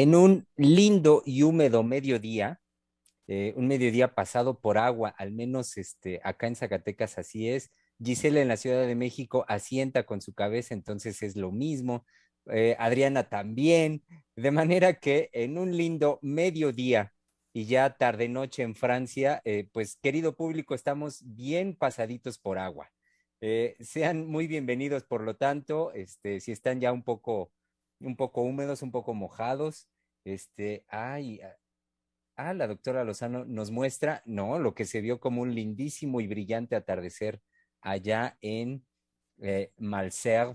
En un lindo y húmedo mediodía, eh, un mediodía pasado por agua, al menos este, acá en Zacatecas así es. Gisela en la Ciudad de México asienta con su cabeza, entonces es lo mismo. Eh, Adriana también, de manera que en un lindo mediodía y ya tarde noche en Francia, eh, pues querido público, estamos bien pasaditos por agua. sean muy bienvenidos, por lo tanto, este, si están ya un poco un poco húmedos, un poco mojados. Este, ay, ah, la doctora Lozano nos muestra, no, lo que se vio como un lindísimo y brillante atardecer allá en eh, Malserve,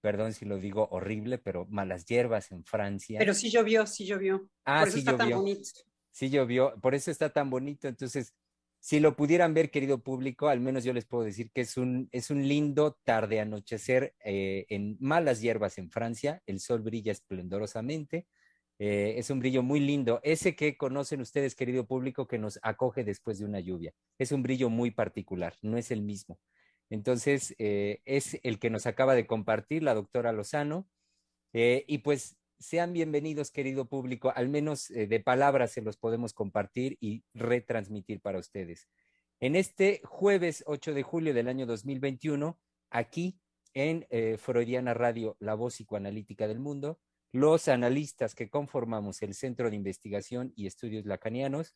perdón si lo digo horrible, pero malas hierbas en Francia. Pero sí llovió, sí llovió. Ah, por eso sí está llovió. tan bonito. Sí llovió, por eso está tan bonito. Entonces, si lo pudieran ver, querido público, al menos yo les puedo decir que es un, es un lindo tarde anochecer eh, en malas hierbas en Francia. El sol brilla esplendorosamente. Eh, es un brillo muy lindo. Ese que conocen ustedes, querido público, que nos acoge después de una lluvia. Es un brillo muy particular, no es el mismo. Entonces, eh, es el que nos acaba de compartir la doctora Lozano. Eh, y pues sean bienvenidos, querido público, al menos de palabras se los podemos compartir y retransmitir para ustedes. En este jueves 8 de julio del año 2021, aquí en Freudiana Radio, la voz psicoanalítica del mundo, los analistas que conformamos el Centro de Investigación y Estudios Lacanianos,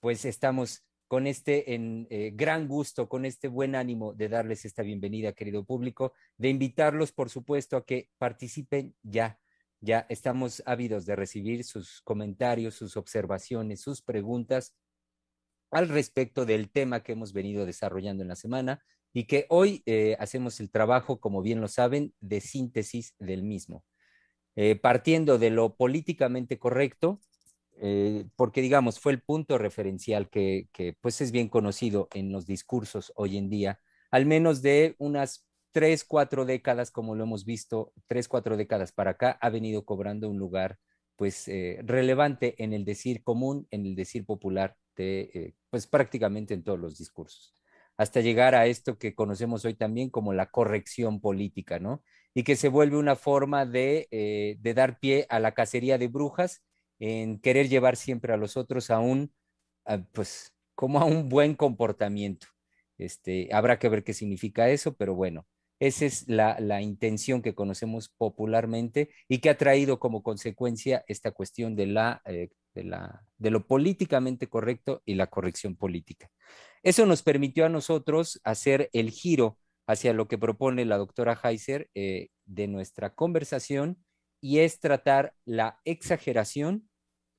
pues estamos con este en, eh, gran gusto, con este buen ánimo de darles esta bienvenida, querido público, de invitarlos, por supuesto, a que participen ya ya estamos ávidos de recibir sus comentarios, sus observaciones, sus preguntas al respecto del tema que hemos venido desarrollando en la semana y que hoy eh, hacemos el trabajo, como bien lo saben, de síntesis del mismo. Eh, partiendo de lo políticamente correcto, eh, porque digamos, fue el punto referencial que, pues es bien conocido en los discursos hoy en día, al menos de unas tres, cuatro décadas, como lo hemos visto, tres, cuatro décadas para acá, ha venido cobrando un lugar pues eh, relevante en el decir común, en el decir popular, de, pues prácticamente en todos los discursos, hasta llegar a esto que conocemos hoy también como la corrección política, ¿no? Y que se vuelve una forma de, eh, de dar pie a la cacería de brujas, en querer llevar siempre a los otros a un, pues, como a un buen comportamiento. Este, habrá que ver qué significa eso, pero bueno, esa es la, intención que conocemos popularmente y que ha traído como consecuencia esta cuestión eh, de, la, de lo políticamente correcto y la corrección política. Eso nos permitió a nosotros hacer el giro hacia lo que propone la doctora Heiser eh, de nuestra conversación y es tratar la exageración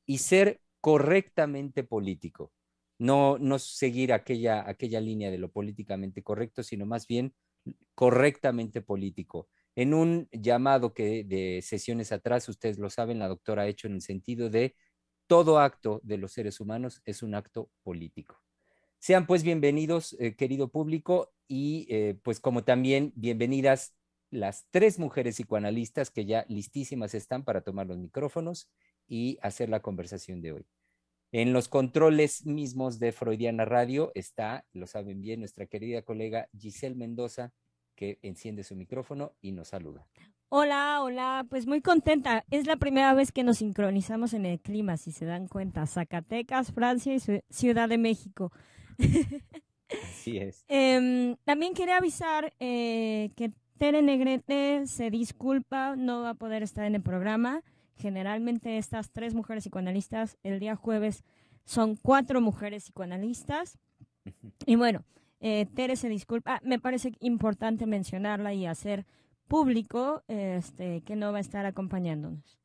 y ser correctamente político. No, no seguir aquella, aquella línea de lo políticamente correcto, sino más bien correctamente político. En un llamado que de sesiones atrás, ustedes lo saben, la doctora ha hecho en el sentido de todo acto de los seres humanos es un acto político. Sean pues bienvenidos, eh, querido público, y eh, pues como también bienvenidas las tres mujeres psicoanalistas que ya listísimas están para tomar los micrófonos y hacer la conversación de hoy. En los controles mismos de Freudiana Radio está, lo saben bien, nuestra querida colega Giselle Mendoza, que enciende su micrófono y nos saluda. Hola, hola, pues muy contenta. Es la primera vez que nos sincronizamos en el clima, si se dan cuenta. Zacatecas, Francia y Ciudad de México. Así es. eh, también quería avisar eh, que Tere Negrete se disculpa, no va a poder estar en el programa. Generalmente estas tres mujeres psicoanalistas, el día jueves son cuatro mujeres psicoanalistas. Y bueno, eh, Tere se disculpa. Me parece importante mencionarla y hacer público este, que no va a estar acompañándonos.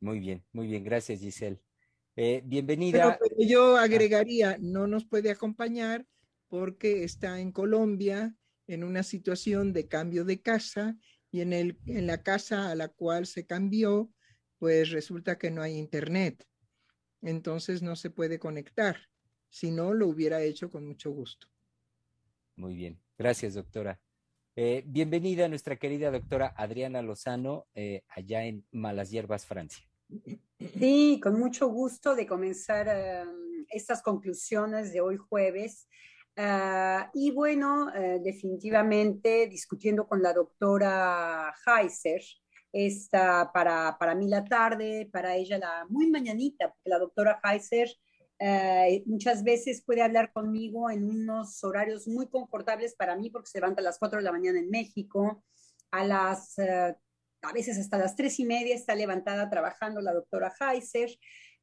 Muy bien, muy bien. Gracias, Giselle. Eh, bienvenida. Pero, yo agregaría, no nos puede acompañar porque está en Colombia en una situación de cambio de casa y en, el, en la casa a la cual se cambió, pues resulta que no hay internet. Entonces no se puede conectar. Si no, lo hubiera hecho con mucho gusto. Muy bien. Gracias, doctora. Eh, bienvenida nuestra querida doctora Adriana Lozano, eh, allá en Malas Hierbas, Francia. Sí, con mucho gusto de comenzar em, estas conclusiones de hoy jueves. Ah, y bueno, eh, definitivamente discutiendo con la doctora Heiser, esta para, para mí la tarde, para ella la muy mañanita, porque la doctora Heiser eh, muchas veces puede hablar conmigo en unos horarios muy confortables para mí, porque se levanta a las 4 de la mañana en México, a las eh, a veces hasta las tres y media está levantada trabajando la doctora Heiser,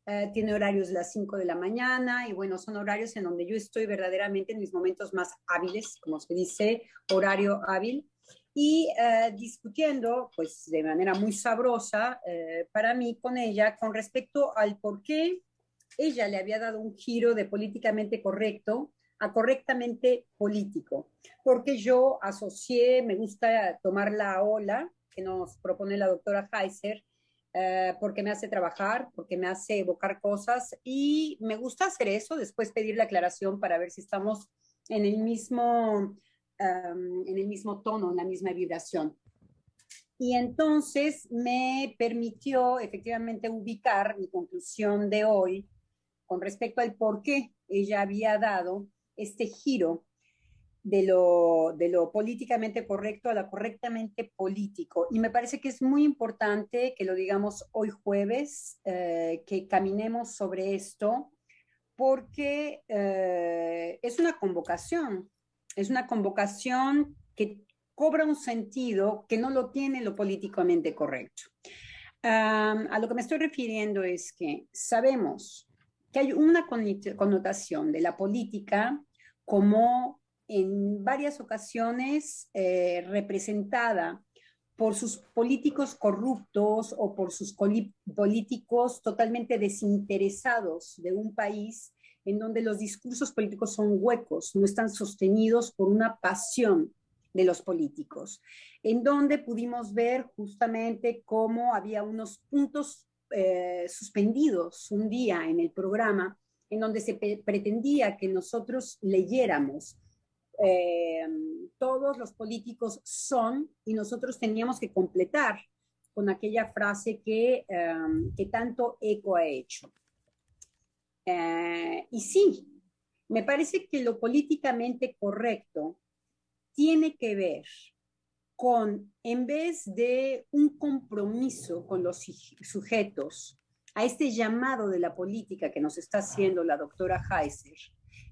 eh, tiene horarios las 5 de la mañana y bueno, son horarios en donde yo estoy verdaderamente en mis momentos más hábiles, como se dice, horario hábil, y eh, discutiendo pues de manera muy sabrosa eh, para mí con ella con respecto al por qué ella le había dado un giro de políticamente correcto a correctamente político, porque yo asocié, me gusta tomar la ola que nos propone la doctora Heiser, eh, porque me hace trabajar, porque me hace evocar cosas y me gusta hacer eso, después pedir la aclaración para ver si estamos en el mismo, em, en el mismo tono, en la misma vibración. Y entonces me permitió efectivamente ubicar mi conclusión de hoy con respecto al por qué ella había dado este giro de lo, de lo políticamente correcto a lo correctamente político. Y me parece que es muy importante que lo digamos hoy jueves, eh, que caminemos sobre esto, porque eh, es una convocación, es una convocación que cobra un sentido que no lo tiene lo políticamente correcto. a lo que me estoy refiriendo es que sabemos que hay una connotación de la política como en varias ocasiones eh, representada por sus políticos corruptos o por sus políticos totalmente desinteresados de un país en donde los discursos políticos son huecos, no están sostenidos por una pasión de los políticos, en donde pudimos ver justamente cómo había unos puntos eh, suspendidos un día en el programa en donde se pretendía que nosotros leyéramos eh, todos los políticos son y nosotros teníamos que completar con aquella frase que, eh, tanto eco ha hecho. Eh, y sí, me parece que lo políticamente correcto tiene que ver con, en vez de un compromiso con los sujetos, a este llamado de la política que nos está haciendo la doctora Heiser,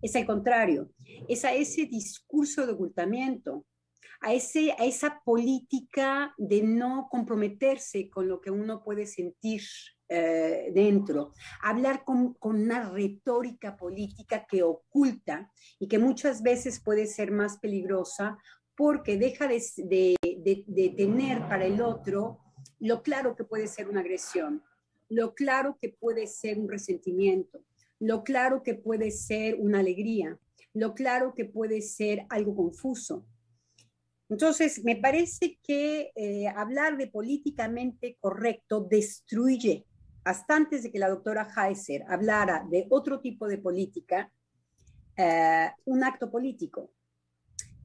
es al contrario, es a ese discurso de ocultamiento, a, esa política de no comprometerse con lo que uno puede sentir eh, dentro, hablar con, una retórica política que oculta y que muchas veces puede ser más peligrosa porque deja de, de tener para el otro lo claro que puede ser una agresión, lo claro que puede ser un resentimiento, lo claro que puede ser una alegría, lo claro que puede ser algo confuso. Entonces, me parece que eh, hablar de políticamente correcto destruye, hasta antes de que la doctora Heiser hablara de otro tipo de política, eh, un acto político,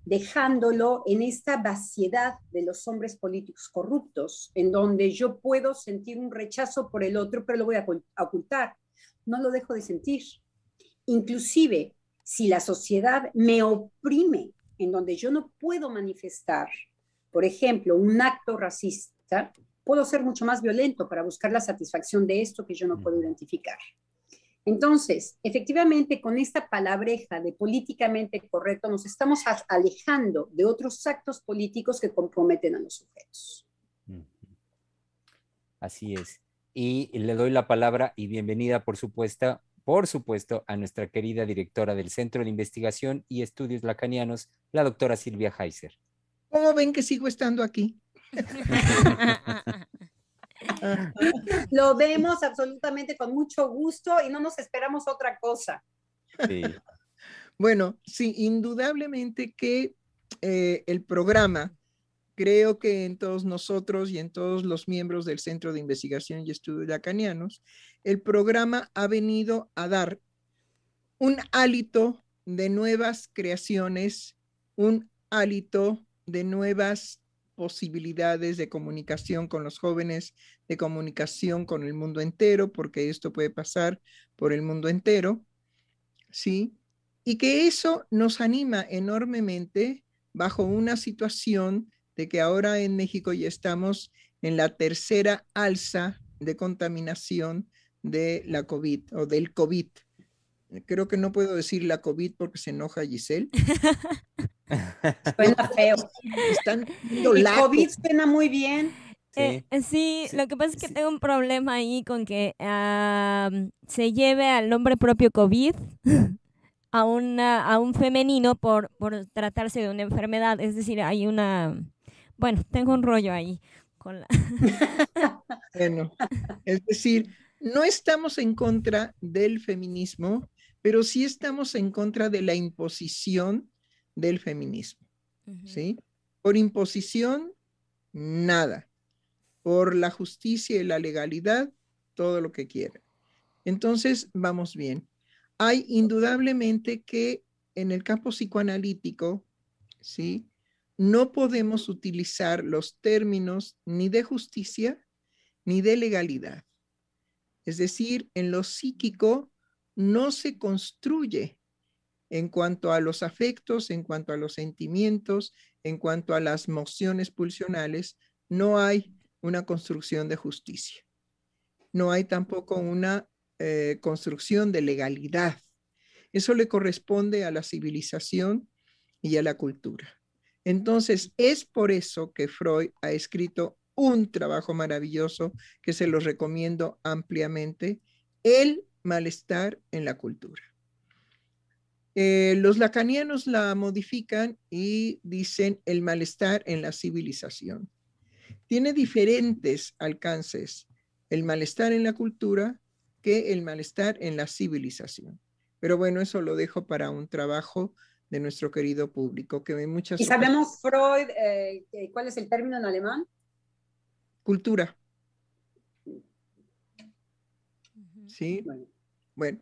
dejándolo en esta vaciedad de los hombres políticos corruptos, en donde yo puedo sentir un rechazo por el otro, pero lo voy a ocultar no lo dejo de sentir. Inclusive, si la sociedad me oprime en donde yo no puedo manifestar, por ejemplo, un acto racista, puedo ser mucho más violento para buscar la satisfacción de esto que yo no puedo identificar. Entonces, efectivamente, con esta palabreja de políticamente correcto, nos estamos alejando de otros actos políticos que comprometen a los sujetos. Así es y le doy la palabra y bienvenida, por supuesto, por supuesto, a nuestra querida directora del Centro de Investigación y Estudios Lacanianos, la doctora Silvia Heiser. ¿Cómo ven que sigo estando aquí? Lo vemos absolutamente con mucho gusto y no nos esperamos otra cosa. Sí. Bueno, sí, indudablemente que eh, el programa, creo que en todos nosotros y en todos los miembros del Centro de Investigación y Estudios Lacanianos, el programa ha venido a dar un hálito de nuevas creaciones, un hálito de nuevas posibilidades de comunicación con los jóvenes, de comunicación con el mundo entero, porque esto puede pasar por el mundo entero, ¿sí? Y que eso nos anima enormemente bajo una situación de que ahora en México ya estamos en la tercera alza de contaminación de la COVID o del COVID. Creo que no puedo decir la COVID porque se enoja Giselle. Suena feo. Están COVID suena muy bien. Eh, sí. lo que pasa es que tengo un problema ahí con que se lleve al nombre propio COVID a, una, a un femenino por, por tratarse de una enfermedad. Es decir, hay una... Bueno, tengo un rollo ahí con la... bueno, es decir, no estamos en contra del feminismo, pero sí estamos en contra de la imposición del feminismo. ¿Sí? Por imposición, nada. Por la justicia y la legalidad, todo lo que quiera. Entonces, vamos bien. Hay indudablemente que en el campo psicoanalítico, ¿sí? No podemos utilizar los términos ni de justicia ni de legalidad. Es decir, en lo psíquico no se construye en cuanto a los afectos, en cuanto a los sentimientos, en cuanto a las mociones pulsionales, no hay una construcción de justicia. No hay tampoco una eh, construcción de legalidad. Eso le corresponde a la civilización y a la cultura. Entonces, es por eso que Freud ha escrito un trabajo maravilloso que se lo recomiendo ampliamente, El malestar en la cultura. Eh, los lacanianos la modifican y dicen el malestar en la civilización. Tiene diferentes alcances el malestar en la cultura que el malestar en la civilización. Pero bueno, eso lo dejo para un trabajo de nuestro querido público, que ve muchas... ¿Y sabemos, Freud, eh, cuál es el término en alemán? Cultura. ¿Sí? Bueno,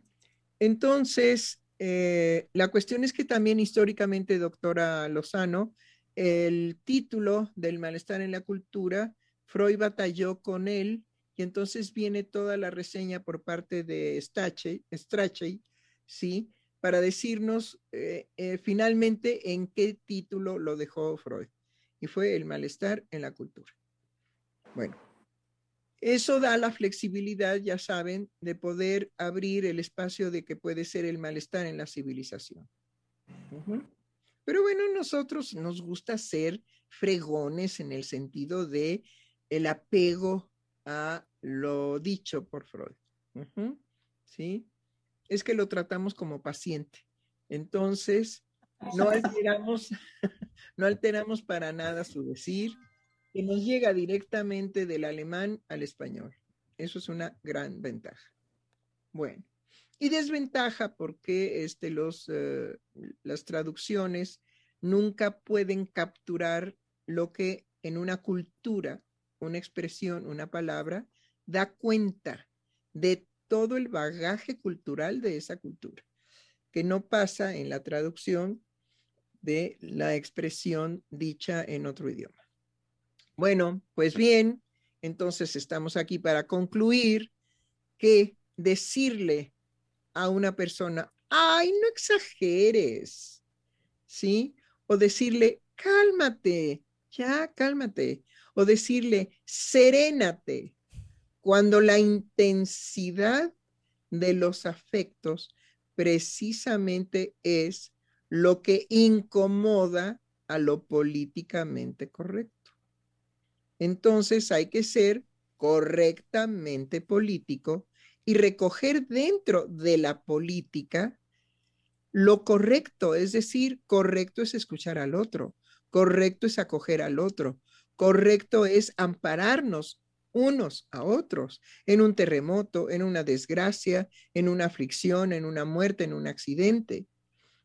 entonces, eh, la cuestión es que también históricamente, doctora Lozano, el título del malestar en la cultura, Freud batalló con él y entonces viene toda la reseña por parte de Strachey, ¿sí? Para decirnos eh, eh, finalmente en qué título lo dejó Freud. Y fue el malestar en la cultura. Bueno, eso da la flexibilidad, ya saben, de poder abrir el espacio de que puede ser el malestar en la civilización. Pero bueno, nosotros nos gusta ser fregones en el sentido de el apego a lo dicho por Freud. ¿Sí? Es que lo tratamos como paciente. Entonces, no alteramos, no alteramos para nada su decir, que nos llega directamente del alemán al español. Eso es una gran ventaja. Bueno, y desventaja porque este, los, eh, las traducciones nunca pueden capturar lo que en una cultura, una expresión, una palabra, da cuenta de todo el bagaje cultural de esa cultura, que no pasa en la traducción de la expresión dicha en otro idioma. Bueno, pues bien, entonces estamos aquí para concluir que decirle a una persona, ay, no exageres, ¿sí? O decirle, cálmate, ya, cálmate. O decirle, serénate, cuando la intensidad de los afectos precisamente es lo que incomoda a lo políticamente correcto. Entonces hay que ser correctamente político y recoger dentro de la política lo correcto, es decir, correcto es escuchar al otro, correcto es acoger al otro, correcto es ampararnos unos a otros, en un terremoto, en una desgracia, en una aflicción, en una muerte, en un accidente.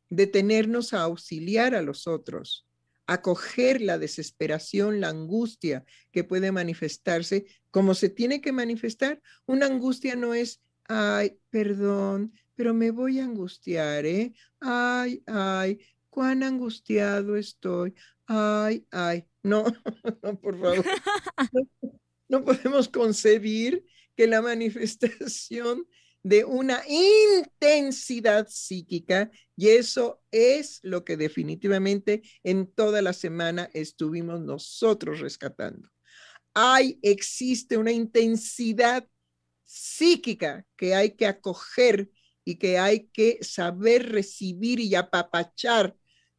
Detenernos a auxiliar a los otros, acoger la desesperación, la angustia que puede manifestarse como se tiene que manifestar. Una angustia no es, ay, perdón, pero me voy a angustiar, ¿eh? Ay, ay, cuán angustiado estoy. Ay, ay, no, no, por favor. No, podemos concebir que la manifestación de una intensidad psíquica, y eso es lo que definitivamente en toda la semana estuvimos nosotros rescatando. Hay, existe una intensidad psíquica que hay que acoger y que hay que saber recibir y apapachar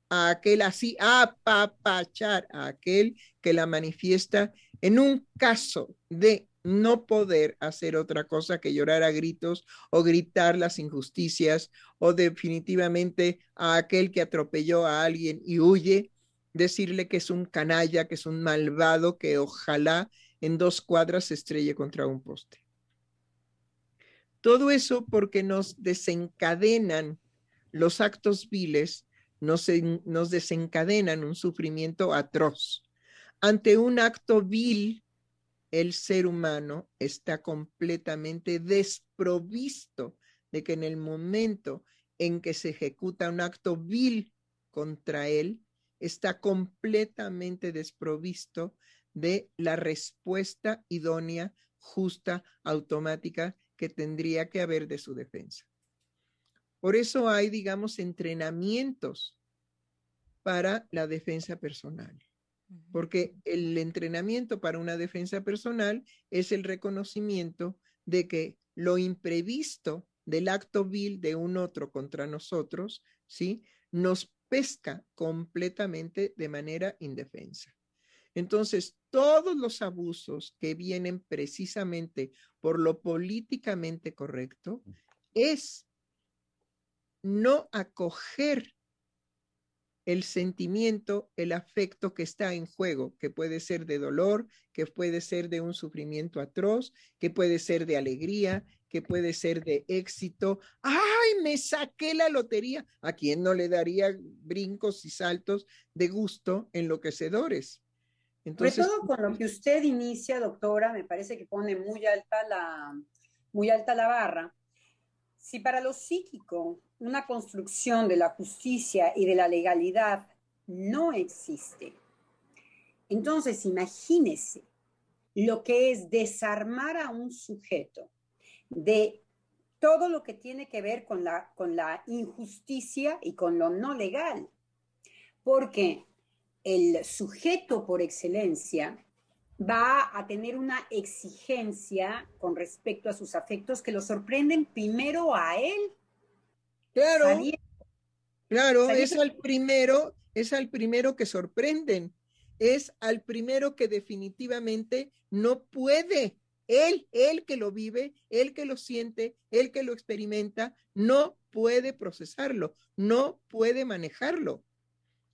a aquel así, apapachar a aquel que la manifiesta en un caso de no poder hacer otra cosa que llorar a gritos o gritar las injusticias o definitivamente a aquel que atropelló a alguien y huye, decirle que es un canalla, que es un malvado, que ojalá en dos cuadras se estrelle contra un poste. Todo eso porque nos desencadenan los actos viles nos, nos desencadenan un sufrimiento atroz. Ante un acto vil, el ser humano está completamente desprovisto de que en el momento en que se ejecuta un acto vil contra él, está completamente desprovisto de la respuesta idónea, justa, automática que tendría que haber de su defensa. Por eso hay, digamos, entrenamientos para la defensa personal, porque el entrenamiento para una defensa personal es el reconocimiento de que lo imprevisto del acto vil de un otro contra nosotros, ¿sí? Nos pesca completamente de manera indefensa. Entonces, todos los abusos que vienen precisamente por lo políticamente correcto es no acoger el sentimiento, el afecto que está en juego, que puede ser de dolor, que puede ser de un sufrimiento atroz, que puede ser de alegría, que puede ser de éxito. ¡Ay, me saqué la lotería! ¿A quién no le daría brincos y saltos de gusto enloquecedores? Entonces, Sobre todo con lo que usted inicia, doctora, me parece que pone muy alta la, muy alta la barra, si para lo psíquico una construcción de la justicia y de la legalidad no existe, entonces imagínese lo que es desarmar a un sujeto de todo lo que tiene que ver con la, con la injusticia y con lo no legal. Porque el sujeto por excelencia va a tener una exigencia con respecto a sus afectos que lo sorprenden primero a él. Claro, claro, es al primero, es al primero que sorprenden, es al primero que definitivamente no puede. Él, él que lo vive, él que lo siente, él que lo experimenta, no puede procesarlo, no puede manejarlo.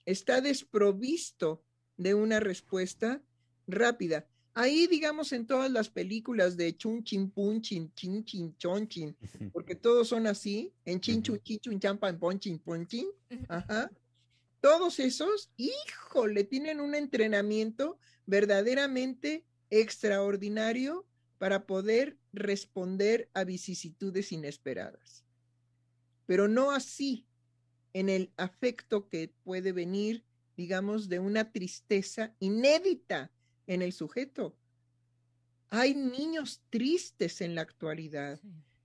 Está desprovisto de una respuesta rápida. Ahí, digamos, en todas las películas de chun chin pun chin chin chin chon chin, porque todos son así, en chin chun chin chun champan pon chin pon chin, ajá. Todos esos, híjole, tienen un entrenamiento verdaderamente extraordinario para poder responder a vicisitudes inesperadas. Pero no así en el afecto que puede venir, digamos, de una tristeza inédita en el sujeto. Hay niños tristes en la actualidad.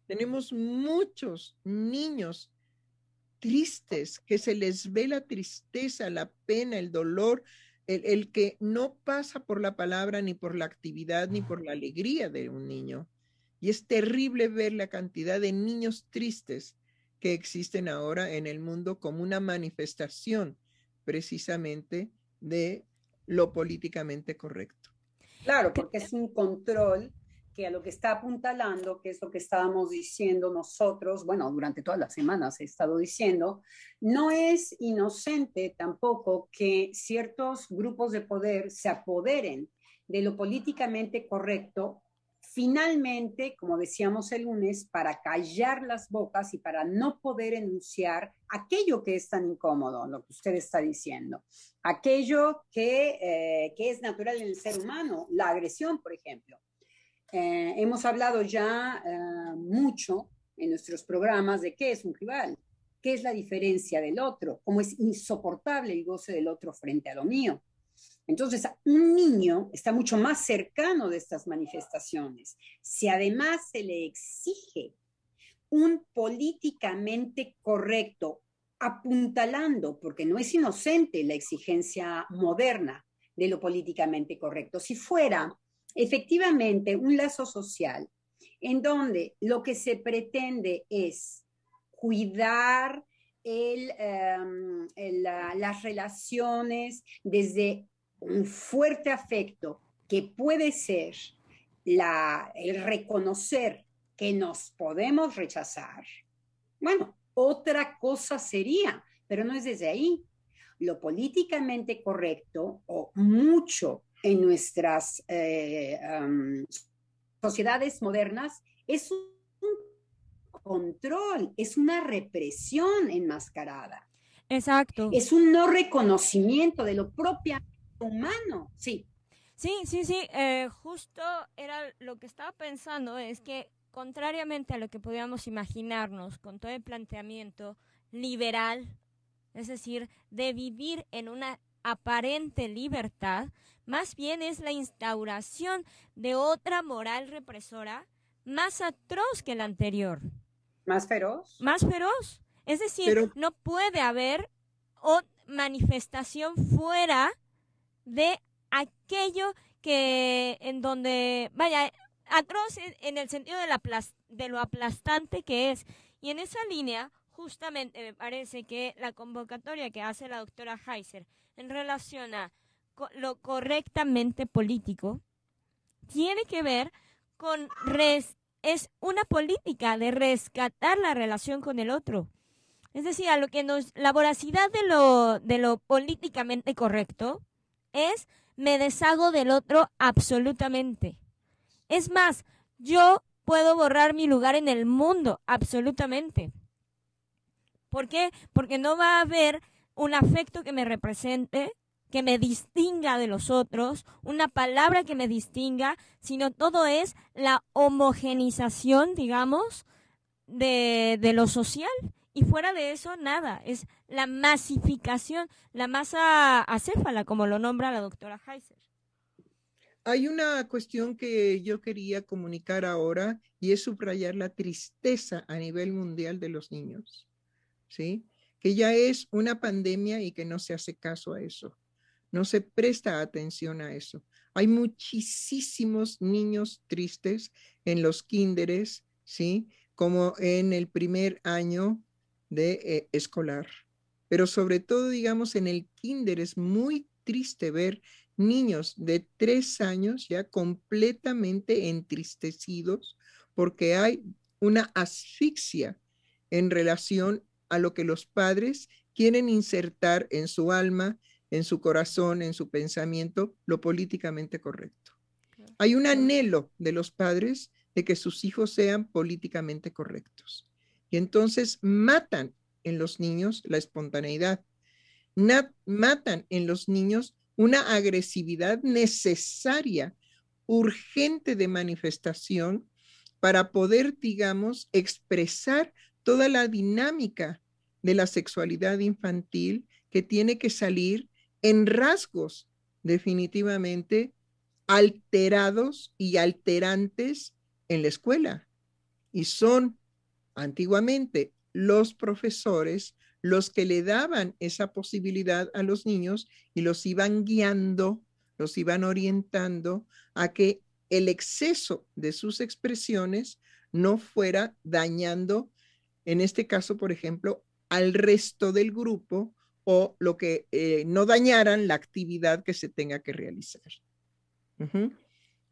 Tenemos muchos niños tristes que se les ve la tristeza, la pena, el dolor, el, el, que no pasa por la palabra, ni por la actividad, ni por la alegría de un niño. Y es terrible ver la cantidad de niños tristes que existen ahora en el mundo como una manifestación precisamente de lo políticamente correcto. Claro, porque es un control que a lo que está apuntalando, que es lo que estábamos diciendo nosotros, bueno, durante todas las semanas he estado diciendo, no es inocente tampoco que ciertos grupos de poder se apoderen de lo políticamente correcto, finalmente, como decíamos el lunes, para callar las bocas y para no poder enunciar aquello que es tan incómodo, lo que usted está diciendo, aquello que, eh, que es natural en el ser humano, la agresión, por ejemplo. Eh, hemos hablado ya eh, mucho en nuestros programas de qué es un rival, qué es la diferencia del otro, cómo es insoportable el goce del otro frente a lo mío. Entonces, un niño está mucho más cercano de estas manifestaciones. Si además se le exige un políticamente correcto, apuntalando, porque no es inocente la exigencia moderna de lo políticamente correcto. Si fuera efectivamente un lazo social en donde lo que se pretende es cuidar em, las relaciones desde un fuerte afecto que puede ser el reconocer que nos podemos rechazar, bueno, otra cosa sería, pero no es desde ahí. Lo políticamente correcto o mucho en nuestras eh, sociedades modernas es un control, es una represión enmascarada. Exacto. Es un no reconocimiento de lo propio humano, sí. Sí, sí, sí, eh, justo era lo que estaba pensando, es que contrariamente a lo que podíamos imaginarnos con todo el planteamiento liberal, es decir, de vivir en una aparente libertad, más bien es la instauración de otra moral represora más atroz que la anterior. ¿Más feroz? Más feroz. Es decir, no puede haber manifestación fuera de aquello que en donde, vaya, atroz en el sentido de, la, de lo aplastante que es. Y en esa línea, justamente me parece que la convocatoria que hace la doctora Heiser en relación a lo correctamente político tiene que ver con es una política de rescatar la relación con el otro. Es decir, a lo que nos la voracidad de lo de lo políticamente correcto es me deshago del otro absolutamente. Es más, yo puedo borrar mi lugar en el mundo absolutamente. ¿Por qué? Porque no va a haber un afecto que me represente, que me distinga de los otros, una palabra que me distinga, sino todo es la homogenización, digamos, de, de lo social. Y fuera de eso, nada, es la masificación, la masa acéfala, como lo nombra la doctora Heiser. Hay una cuestión que yo quería comunicar ahora y es subrayar la tristeza a nivel mundial de los niños, ¿sí? Que ya es una pandemia y que no se hace caso a eso, no se presta atención a eso. Hay muchísimos niños tristes en los kinderes, ¿sí? Como en el primer año de eh, escolar. Pero sobre todo, digamos, en el kinder es muy triste ver niños de tres años ya completamente entristecidos porque hay una asfixia en relación a lo que los padres quieren insertar en su alma, en su corazón, en su pensamiento, lo políticamente correcto. Hay un anhelo de los padres de que sus hijos sean políticamente correctos. Y entonces matan en los niños la espontaneidad, matan en los niños una agresividad necesaria, urgente de manifestación para poder, digamos, expresar toda la dinámica de la sexualidad infantil que tiene que salir en rasgos definitivamente alterados y alterantes en la escuela. Y son antiguamente los profesores los que le daban esa posibilidad a los niños y los iban guiando, los iban orientando a que el exceso de sus expresiones no fuera dañando, en este caso, por ejemplo, al resto del grupo o lo que eh, no dañaran la actividad que se tenga que realizar.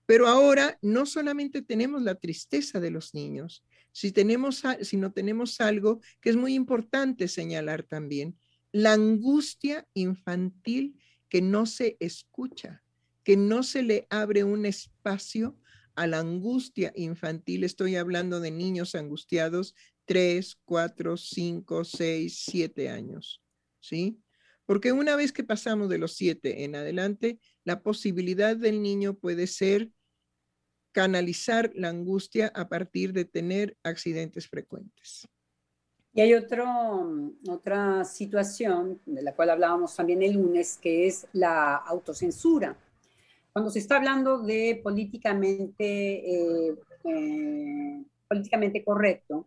Pero ahora no solamente tenemos la tristeza de los niños, si, tenemos, si no tenemos algo que es muy importante señalar también, la angustia infantil que no se escucha, que no se le abre un espacio a la angustia infantil. Estoy hablando de niños angustiados, 3, 4, 5, 6, 7 años. ¿Sí? Porque una vez que pasamos de los 7 en adelante, la posibilidad del niño puede ser canalizar la angustia a partir de tener accidentes frecuentes. Y hay otro, otra situación de la cual hablábamos también el lunes, que es la autocensura. Cuando se está hablando de políticamente, eh, eh, políticamente correcto,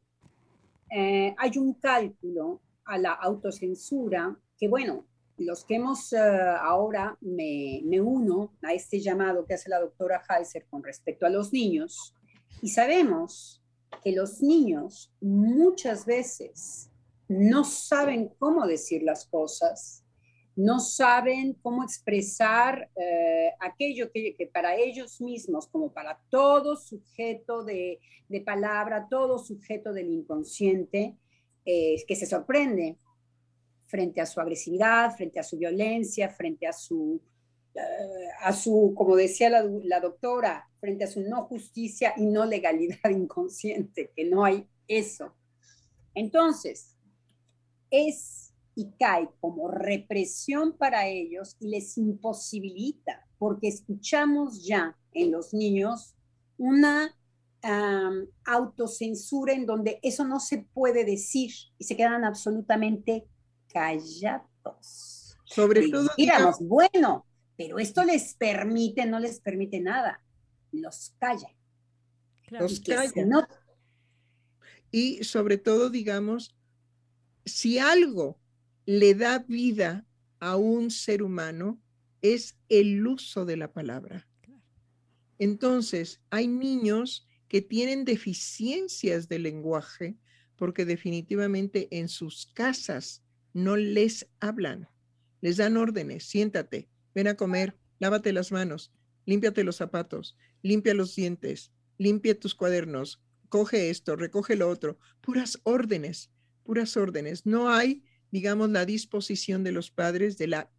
eh, hay un cálculo a la autocensura que, bueno, los que hemos ahora me, me, uno a este llamado que hace la doctora Heiser con respecto a los niños y sabemos que los niños muchas veces no saben cómo decir las cosas, no saben cómo expresar eh, aquello que, para ellos mismos, como para todo sujeto de, palabra, todo sujeto del inconsciente, eh, que se sorprende frente a su agresividad, frente a su violencia, frente a su, eh, a su como decía la, la doctora, frente a su no justicia y no legalidad inconsciente, que no hay eso. Entonces, es y cae como represión para ellos y les imposibilita, porque escuchamos ya en los niños una autocensura en donde eso no se puede decir y se quedan absolutamente callados. Sobre todo. Digamos, bueno, pero esto les permite, no les permite nada los calla. Los calla. Y sobre todo, digamos, si algo le da vida a un ser humano, es el uso de la palabra. Entonces, hay niños que tienen deficiencias de lenguaje porque definitivamente en sus casas no les hablan, les dan órdenes, siéntate, ven a comer, lávate las manos, límpiate los zapatos, limpia los dientes, limpia tus cuadernos, coge esto, recoge lo otro, puras órdenes, puras órdenes. No hay, digamos, la disposición de los padres de la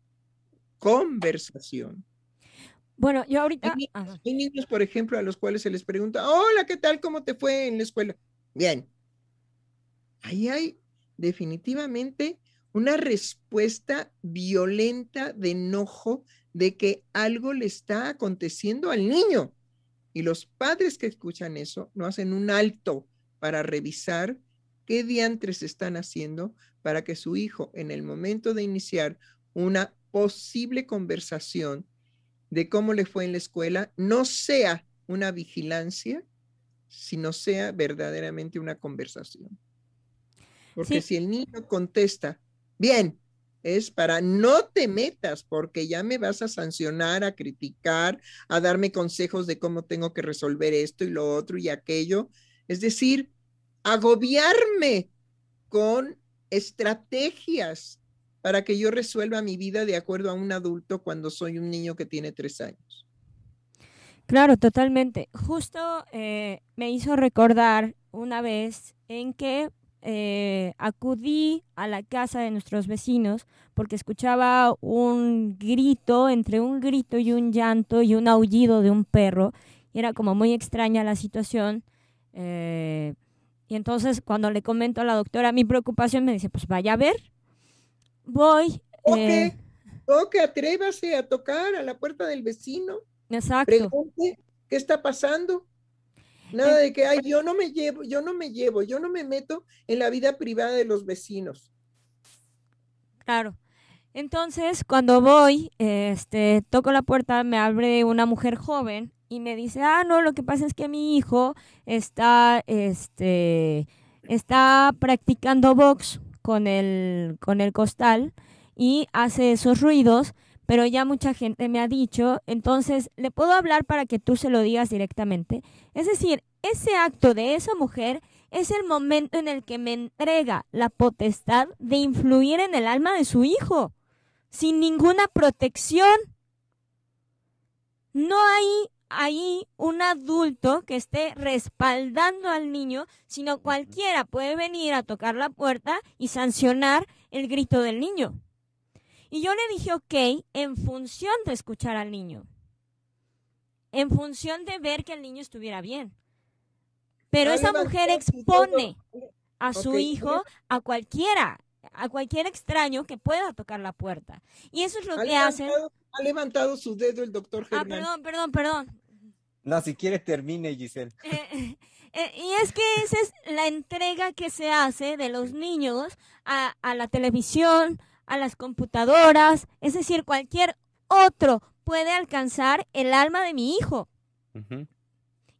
conversación. Bueno, yo ahorita... Hay niños, por ejemplo, a los cuales se les pregunta, hola, ¿qué tal? ¿Cómo te fue en la escuela? Bien. Ahí hay definitivamente una respuesta violenta de enojo de que algo le está aconteciendo al niño. Y los padres que escuchan eso no hacen un alto para revisar qué diantres están haciendo para que su hijo, en el momento de iniciar una posible conversación de cómo le fue en la escuela, no sea una vigilancia, sino sea verdaderamente una conversación. Porque si el niño contesta, bien, es para no te metas porque ya me vas a sancionar, a criticar, a darme consejos de cómo tengo que resolver esto y lo otro y aquello. Es decir, agobiarme con estrategias para que yo resuelva mi vida de acuerdo a un adulto cuando soy un niño que tiene tres años. Claro, totalmente. Justo eh, me hizo recordar una vez en que eh, acudí a la casa de nuestros vecinos porque escuchaba un grito, entre un grito y un llanto y un aullido de un perro. Y era como muy extraña la situación. Eh, y entonces cuando le comento a la doctora mi preocupación, me dice, pues vaya a ver. Voy. O eh, que, atrévase a tocar a la puerta del vecino. Exacto. Pregunte qué está pasando. Nada de que, ay, yo no me llevo, yo no me llevo, yo no me meto en la vida privada de los vecinos. Claro. Entonces, cuando voy, este, toco la puerta, me abre una mujer joven y me dice, ah, no, lo que pasa es que mi hijo está, este, está practicando box con el, con el costal y hace esos ruidos pero ya mucha gente me ha dicho, entonces, ¿le puedo hablar para que tú se lo digas directamente? Es decir, ese acto de esa mujer es el momento en el que me entrega la potestad de influir en el alma de su hijo, sin ninguna protección. No hay ahí un adulto que esté respaldando al niño, sino cualquiera puede venir a tocar la puerta y sancionar el grito del niño. Y yo le dije, ok, en función de escuchar al niño. en función de ver que el niño estuviera bien. Pero esa mujer expone a su hijo a cualquiera, a cualquier extraño que pueda tocar la puerta. Y eso es lo que hacen. ha levantado su dedo el doctor Ah, Germán. perdón, perdón, perdón. No, si quiere termine, Giselle. Eh, eh, y es que esa es la entrega que se hace de los niños a, a la televisión, a las computadoras, es decir, cualquier otro puede alcanzar el alma de mi hijo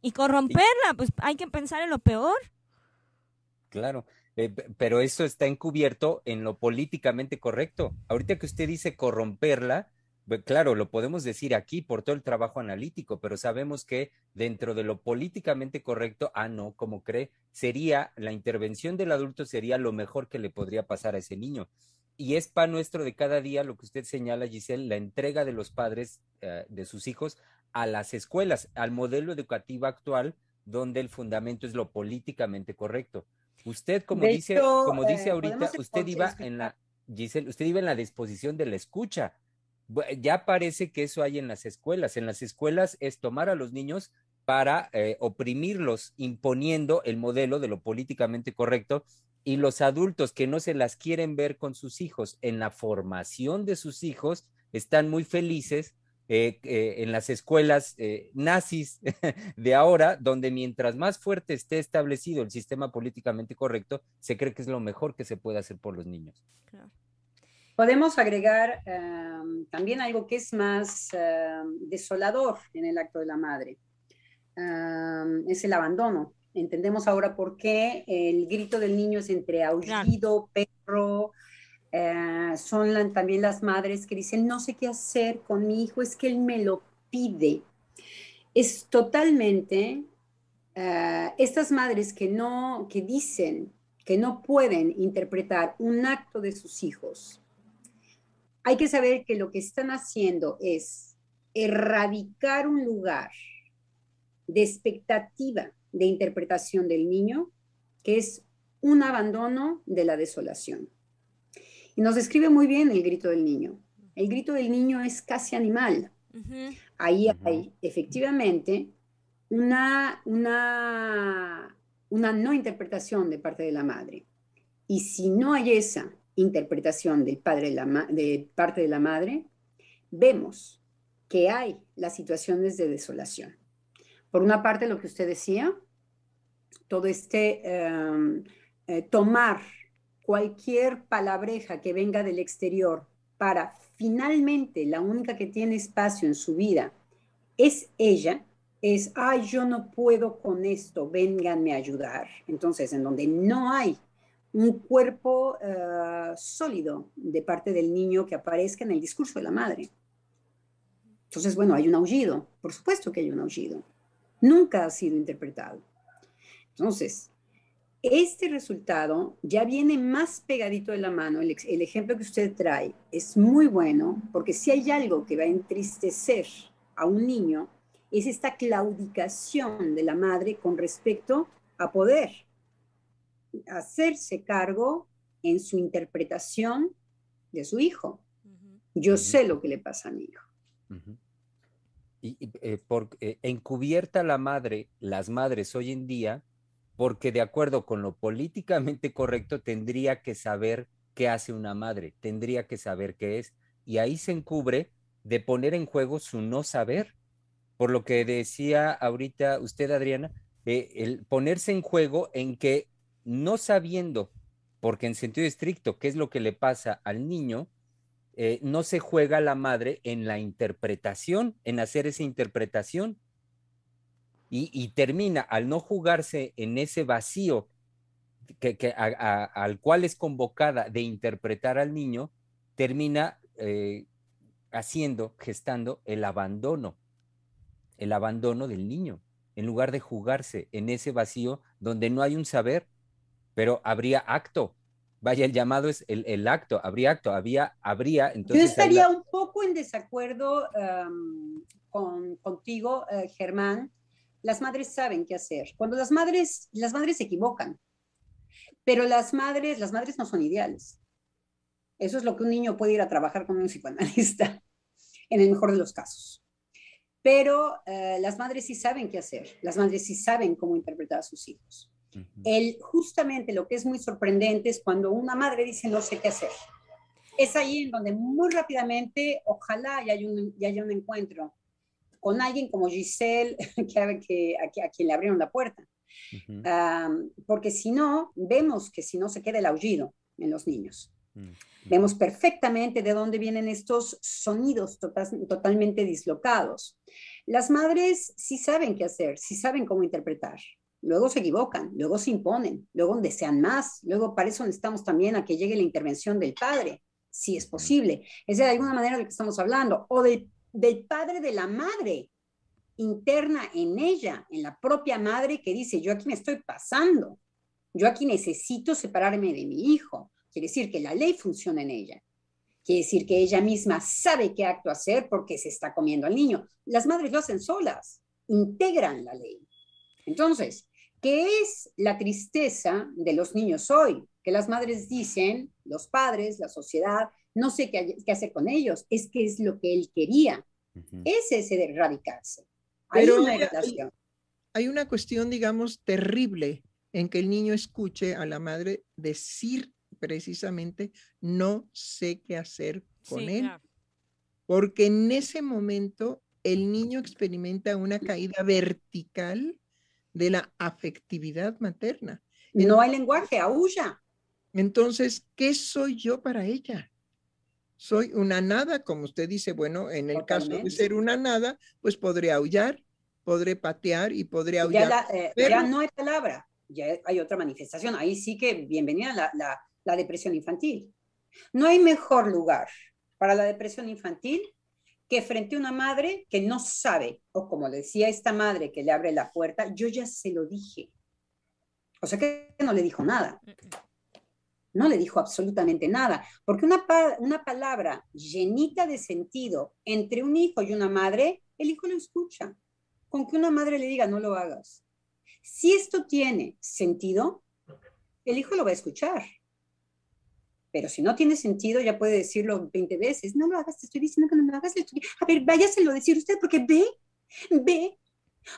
y corromperla, pues hay que pensar en lo peor. claro. Eh, pe- pero eso está encubierto en lo políticamente correcto. Ahorita que usted dice corromperla, pues, claro, lo podemos decir aquí por todo el trabajo analítico, pero sabemos que dentro de lo políticamente correcto, ah, no, como cree, sería la intervención del adulto sería lo mejor que le podría pasar a ese niño. Y es pan nuestro de cada día lo que usted señala, Giselle, la entrega de los padres eh, de sus hijos a las escuelas, al modelo educativo actual, donde el fundamento es lo políticamente correcto. Usted, como De dice, hecho, como dice eh, ahorita, usted iba en la, Giselle, usted iba en la disposición de la escucha. Ya parece que eso hay en las escuelas. En las escuelas es tomar a los niños para eh, oprimirlos, imponiendo el modelo de lo políticamente correcto y los adultos que no se las quieren ver con sus hijos en la formación de sus hijos están muy felices eh, eh, en las escuelas eh, nazis de ahora, donde mientras más fuerte esté establecido el sistema políticamente correcto, se cree que es lo mejor que se puede hacer por los niños. Podemos agregar um, también algo que es más um, desolador en el acto de la madre. Um, es el abandono. Entendemos ahora por qué el grito del niño es entre aullido, perro. Uh, son la, también las madres que dicen, no sé qué hacer con mi hijo, es que él me lo pide. Es totalmente uh, estas madres que no, que dicen que no pueden interpretar un acto de sus hijos, hay que saber que lo que están haciendo es erradicar un lugar de expectativa de interpretación del niño, que es un abandono de la desolación. Y nos describe muy bien el grito del niño. El grito del niño es casi animal. Uh -huh. Ahí hay efectivamente una, una, una no interpretación de parte de la madre. Y si no hay esa interpretación del padre de, la de parte de la madre, vemos que hay las situaciones de desolación. Por una parte, lo que usted decía, todo este um, eh, tomar cualquier palabreja que venga del exterior para finalmente la única que tiene espacio en su vida es ella, es, ay, yo no puedo con esto, vénganme a ayudar. Entonces, en donde no hay un cuerpo uh, sólido de parte del niño que aparezca en el discurso de la madre. Entonces, bueno, hay un aullido, por supuesto que hay un aullido. Nunca ha sido interpretado. Entonces, este resultado ya viene más pegadito de la mano. El, el, ejemplo que usted trae es muy bueno, porque si hay algo que va a entristecer a un niño, es esta claudicación de la madre con respecto a poder hacerse cargo en su interpretación de su hijo. Uh -huh. Yo uh -huh. sé lo que le pasa a mi hijo. Uh -huh. Y eh, por, eh, encubierta la madre, las madres hoy en día, porque de acuerdo con lo políticamente correcto tendría que saber qué hace una madre, tendría que saber qué es, y ahí se encubre de poner en juego su no saber. Por lo que decía ahorita usted, Adriana, eh, el ponerse en juego en que no sabiendo, porque en sentido estricto, qué es lo que le pasa al niño, eh, no se juega la madre en la interpretación, en hacer esa interpretación. Y, y termina al no jugarse en ese vacío que, que a, a, al cual es convocada de interpretar al niño, termina eh, haciendo, gestando el abandono, el abandono del niño, en lugar de jugarse en ese vacío donde no hay un saber, pero habría acto. Vaya, el llamado es el, el acto, habría acto, había, habría. Entonces, Yo estaría un poco en desacuerdo um, con, contigo, uh, Germán. Las madres saben qué hacer. Cuando las madres, las madres se equivocan, pero las madres, las madres no son ideales. Eso es lo que un niño puede ir a trabajar con un psicoanalista, en el mejor de los casos. pero eh, las madres sí saben qué hacer, las madres sí saben cómo interpretar a sus hijos. El, justamente lo que es muy sorprendente es cuando una madre dice no sé qué hacer. Es ahí en donde muy rápidamente, ojalá y haya un, haya un encuentro con alguien como Giselle, que, que, a, quien le abrieron la puerta. porque si no, vemos que si no se queda el aullido en los niños. Vemos perfectamente de dónde vienen estos sonidos totalmente dislocados. Las madres sí saben qué hacer, sí saben cómo interpretar. Luego se equivocan, luego se imponen, luego desean más, luego para eso necesitamos también a que llegue la intervención del padre, si es posible. Es de alguna manera de lo que estamos hablando, o del, del padre de la madre, interna en ella, en la propia madre que dice, yo aquí me estoy pasando, yo aquí necesito separarme de mi hijo. Quiere decir que la ley funciona en ella. Quiere decir que ella misma sabe qué acto hacer porque se está comiendo al niño. Las madres lo hacen solas, integran la ley. Entonces, ¿qué es la tristeza de los niños hoy? Que las madres dicen, los padres, la sociedad, no sé qué, hacer con ellos, es que es lo que él quería. Es ese de erradicarse. Hay una hay una cuestión, digamos, terrible en que el niño escuche a la madre decir precisamente no sé qué hacer con él. Porque en ese momento el niño experimenta una caída vertical de la afectividad materna. No hay lenguaje, aúlla. Entonces, ¿qué soy yo para ella? Soy una nada, como usted dice, bueno, en el caso de ser una nada, pues podré aullar, podré patear y podré aullar. Eh, ya, no hay palabra, ya hay otra manifestación. Ahí sí que bienvenida la, la depresión infantil. No hay mejor lugar para la depresión infantil que frente a una madre que no sabe, o como le decía esta madre que le abre la puerta, yo ya se lo dije. O sea que no le dijo nada. No le dijo absolutamente nada, porque una, una palabra llenita de sentido entre un hijo y una madre, el hijo lo escucha. Con que una madre le diga, no lo hagas. Si esto tiene sentido, el hijo lo va a escuchar. Pero si no tiene sentido, ya puede decirlo 20 veces. No lo hagas, te estoy diciendo que no lo hagas. A ver, váyaselo a decir usted, porque ve, ve,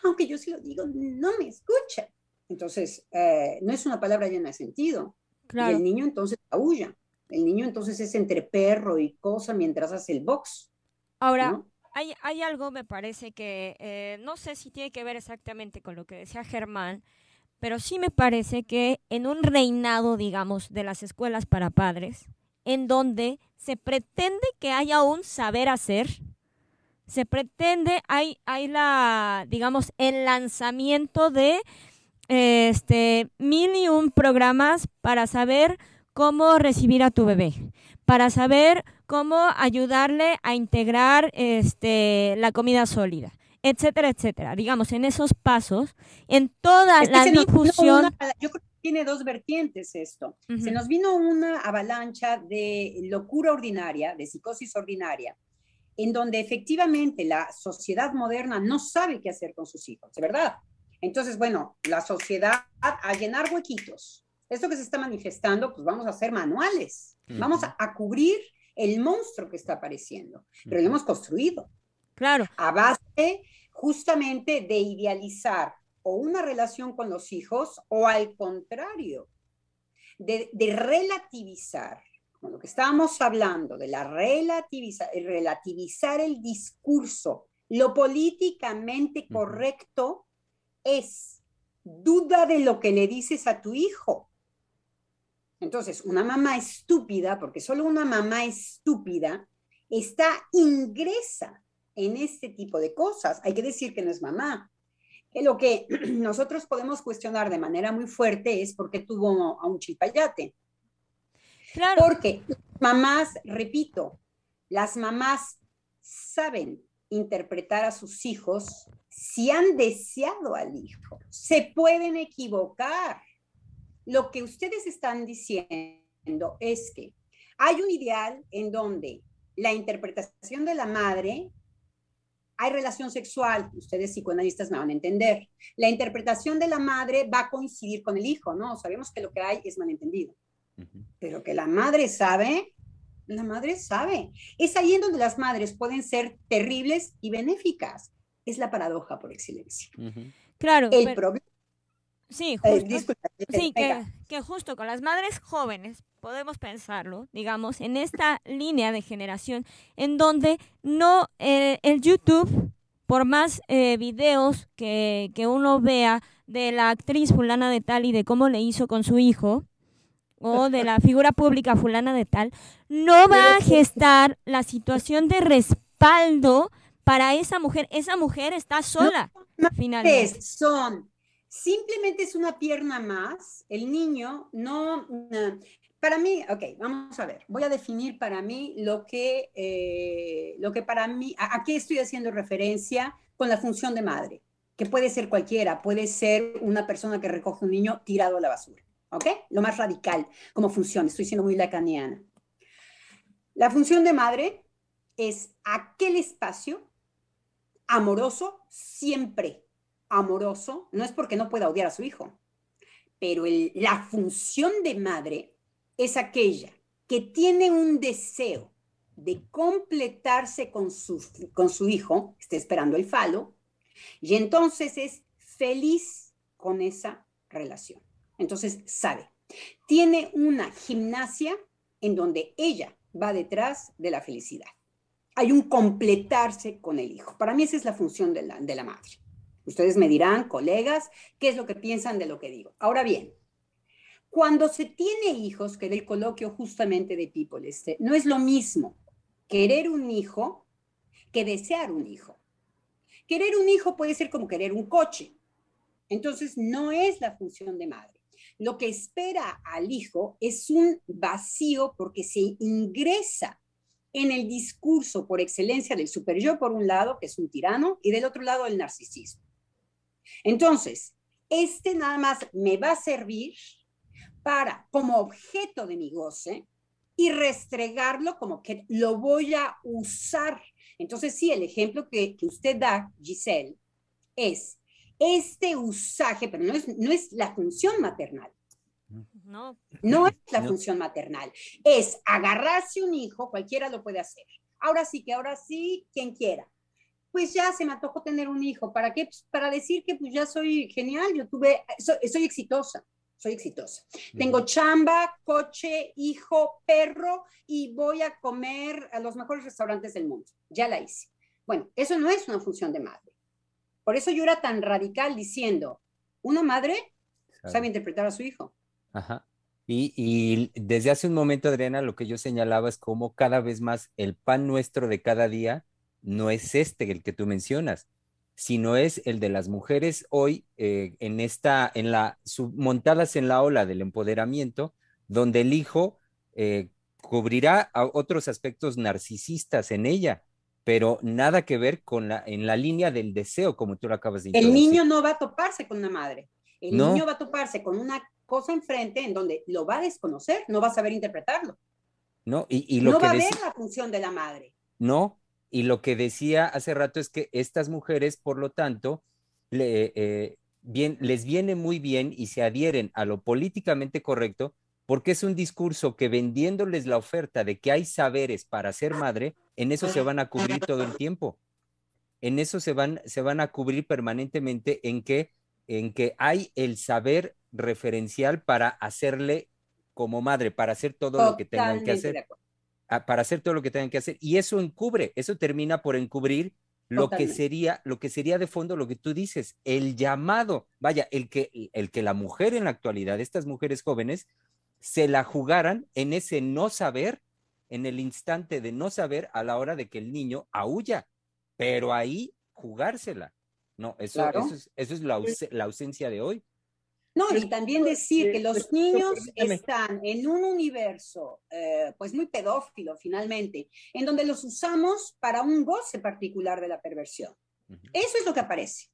aunque yo se lo digo, no me escucha. Entonces, eh, no es una palabra llena de sentido. Y el niño entonces aúlla. El niño entonces es entre perro y cosa mientras hace el box. Ahora, hay, hay, algo, me parece que, eh, no sé si tiene que ver exactamente con lo que decía Germán, pero sí me parece que en un reinado, digamos, de las escuelas para padres, en donde se pretende que haya un saber hacer, se pretende, hay, hay la, digamos, el lanzamiento de este, mil y un programas para saber cómo recibir a tu bebé, para saber cómo ayudarle a integrar este, la comida sólida etcétera, etcétera. Digamos, en esos pasos, en toda la difusión. yo creo que tiene dos vertientes esto. Se nos vino una avalancha de locura ordinaria, de psicosis ordinaria, en donde efectivamente la sociedad moderna no sabe qué hacer con sus hijos, ¿de verdad? Entonces, bueno, la sociedad a llenar huequitos. Esto que se está manifestando, pues vamos a hacer manuales, vamos a, a, cubrir el monstruo que está apareciendo, pero lo hemos construido. Claro. A base justamente de idealizar o una relación con los hijos o al contrario, de, relativizar, con lo que estábamos hablando, de la relativizar el discurso, lo políticamente correcto es duda de lo que le dices a tu hijo. Entonces, una mamá estúpida, porque solo una mamá estúpida está ingresa en este tipo de cosas. Hay que decir que no es mamá. Que lo que nosotros podemos cuestionar de manera muy fuerte es por qué tuvo a un chipayate. Claro. Porque mamás, repito, las mamás saben interpretar a sus hijos si han deseado al hijo. Se pueden equivocar. Lo que ustedes están diciendo es que hay un ideal en donde la interpretación de la madre hay relación sexual, ustedes psicoanalistas me van a entender. La interpretación de la madre va a coincidir con el hijo, ¿no? Sabemos que lo que hay es malentendido. Pero que la madre sabe, la madre sabe. Es ahí en donde las madres pueden ser terribles y benéficas. es la paradoja por excelencia. Claro. El problema. Sí, eh, justo, sí que, que, justo con las madres jóvenes podemos pensarlo, digamos, en esta línea de generación en donde no eh, el YouTube, por más eh, videos que, que uno vea de la actriz fulana de tal y de cómo le hizo con su hijo, o de la figura pública fulana de tal, no va a gestar la situación de respaldo para esa mujer. Esa mujer está sola, finalmente. Son, simplemente es una pierna más. El niño no... para mí, ok, vamos a ver, voy a definir para mí lo que, eh, lo que para mí, a qué estoy haciendo referencia con la función de madre, que puede ser cualquiera, puede ser una persona que recoge un niño tirado a la basura. ¿Ok? Lo más radical, como funciona. Estoy siendo muy lacaniana. La función de madre es aquel espacio amoroso, siempre amoroso, no es porque no pueda odiar a su hijo, pero la función de madre es aquella que tiene un deseo de completarse con su, con su hijo, está esperando el falo, y entonces es feliz con esa relación. Entonces sabe. Tiene una gimnasia en donde ella va detrás de la felicidad. Hay un completarse con el hijo. Para mí esa es la función de la, de la madre. Ustedes me dirán, colegas, qué es lo que piensan de lo que digo. Ahora bien, cuando se tiene hijos, que era el coloquio justamente de People, este, no es lo mismo querer un hijo que desear un hijo. Querer un hijo puede ser como querer un coche. Entonces, no es la función de madre lo que espera al hijo es un vacío porque se ingresa en el discurso por excelencia del super yo, por un lado, que es un tirano, y del otro lado, el narcisismo. Entonces, este nada más me va a servir para, como objeto de mi goce, y restregarlo como que lo voy a usar. Entonces, sí, el ejemplo que, que usted da, Giselle, es este usaje, pero no es, no es la función maternal. No. No es la función maternal. Es agarrarse un hijo, cualquiera lo puede hacer. Ahora sí que ahora sí, quien quiera. Pues ya se me antojó tener un hijo. ¿Para qué? Pues para decir que pues ya soy genial, yo tuve, soy, exitosa, soy exitosa. Tengo chamba, coche, hijo, perro y voy a comer a los mejores restaurantes del mundo. Ya la hice. Bueno, eso no es una función de madre. Por eso yo era tan radical diciendo, una madre sabe interpretar a su hijo. Ajá. Y, desde hace un momento, Adriana, lo que yo señalaba es cómo cada vez más el pan nuestro de cada día no es este, el que tú mencionas, sino es el de las mujeres hoy eh, en esta, en la, montadas en la ola del empoderamiento, donde el hijo eh, cubrirá otros aspectos narcisistas en ella, pero nada que ver con la, en la línea del deseo, como tú lo acabas de decir. El niño no va a toparse con una madre. El niño va a toparse con una cosa enfrente en donde lo va a desconocer, no va a saber interpretarlo. No, y, lo no va a ver la función de la madre. No, y lo que decía hace rato es que estas mujeres, por lo tanto, le, eh, bien, les viene muy bien y se adhieren a lo políticamente correcto porque es un discurso que vendiéndoles la oferta de que hay saberes para ser madre, en eso se van a cubrir todo el tiempo. En eso se van, se van a cubrir permanentemente en que, en que hay el saber referencial para hacerle como madre, para hacer todo lo que tengan que hacer. Ah, para hacer todo lo que tengan que hacer. Y eso encubre, eso termina por encubrir lo que sería, lo que sería de fondo lo que tú dices, el llamado, vaya, el que, el que la mujer en la actualidad, estas mujeres jóvenes, se la jugaran en ese no saber, en el instante de no saber a la hora de que el niño aúlla, pero ahí jugársela. No, eso, eso es, la, ausencia de hoy. No, y también decir que los niños están en un universo, eh, pues muy pedófilo finalmente, en donde los usamos para un goce particular de la perversión. Eso es lo que aparece.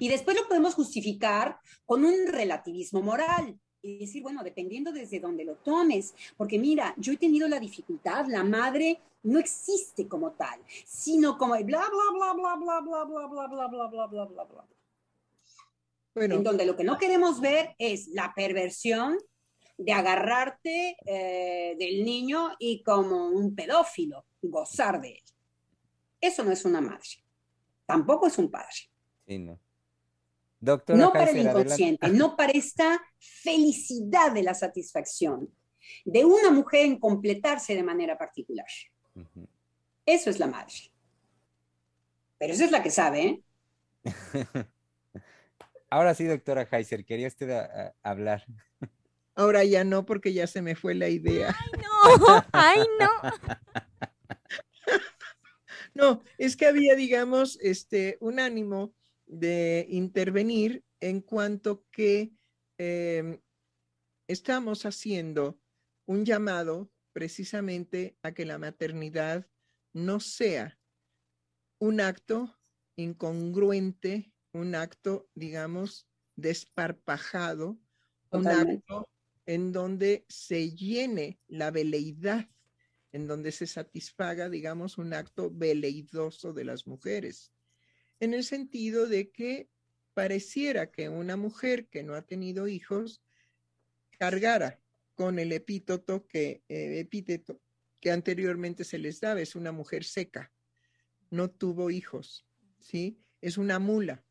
Y después lo podemos justificar con un relativismo moral y decir, bueno, dependiendo desde donde lo tomes, porque mira, yo he tenido la dificultad, la madre no existe como tal, sino como bla, bla, bla, bla, bla, bla, bla, bla, bla, bla, bla, bla, bla, bla. Bueno. En donde lo que no queremos ver es la perversión de agarrarte del niño y como un pedófilo gozar de él. Eso no es una madre. tampoco es un padre. Sí, no. Doctora no para el inconsciente, no para esta felicidad de la satisfacción de una mujer en completarse de manera particular. Eso es la madre. Pero esa es la que sabe, ¿eh? Ahora sí, doctora Heiser, quería usted hablar. Ahora ya no, porque ya se me fue la idea. ¡Ay, no! ¡Ay, no! no, es que había, digamos, este, un ánimo de intervenir en cuanto que em, estamos haciendo un llamado precisamente a que la maternidad no sea un acto incongruente, un acto, digamos, desparpajado, un acto en donde se llene la veleidad, en donde se satisfaga, digamos, un acto veleidoso de las mujeres, en el sentido de que pareciera que una mujer que no ha tenido hijos cargara con el epíteto que, eh, epíteto que anteriormente se les daba, es una mujer seca, no tuvo hijos, ¿sí? Es una mula,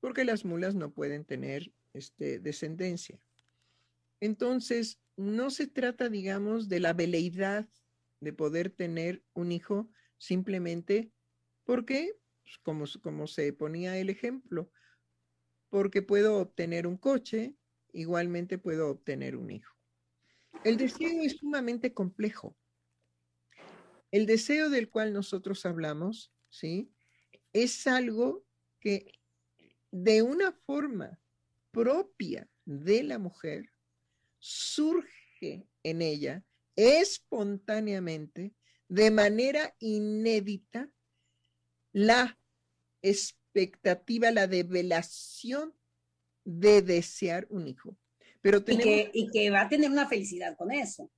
porque las mulas no pueden tener este, descendencia. Entonces, no se trata, digamos, de la veleidad de poder tener un hijo simplemente porque, como, como se ponía el ejemplo, porque puedo obtener un coche, igualmente puedo obtener un hijo. El deseo es sumamente complejo. El deseo del cual nosotros hablamos, ¿sí? Es algo que de una forma propia de la mujer surge en ella espontáneamente, de manera inédita, la expectativa, la develación de desear un hijo. Pero y, que, y que va a tener una felicidad con eso.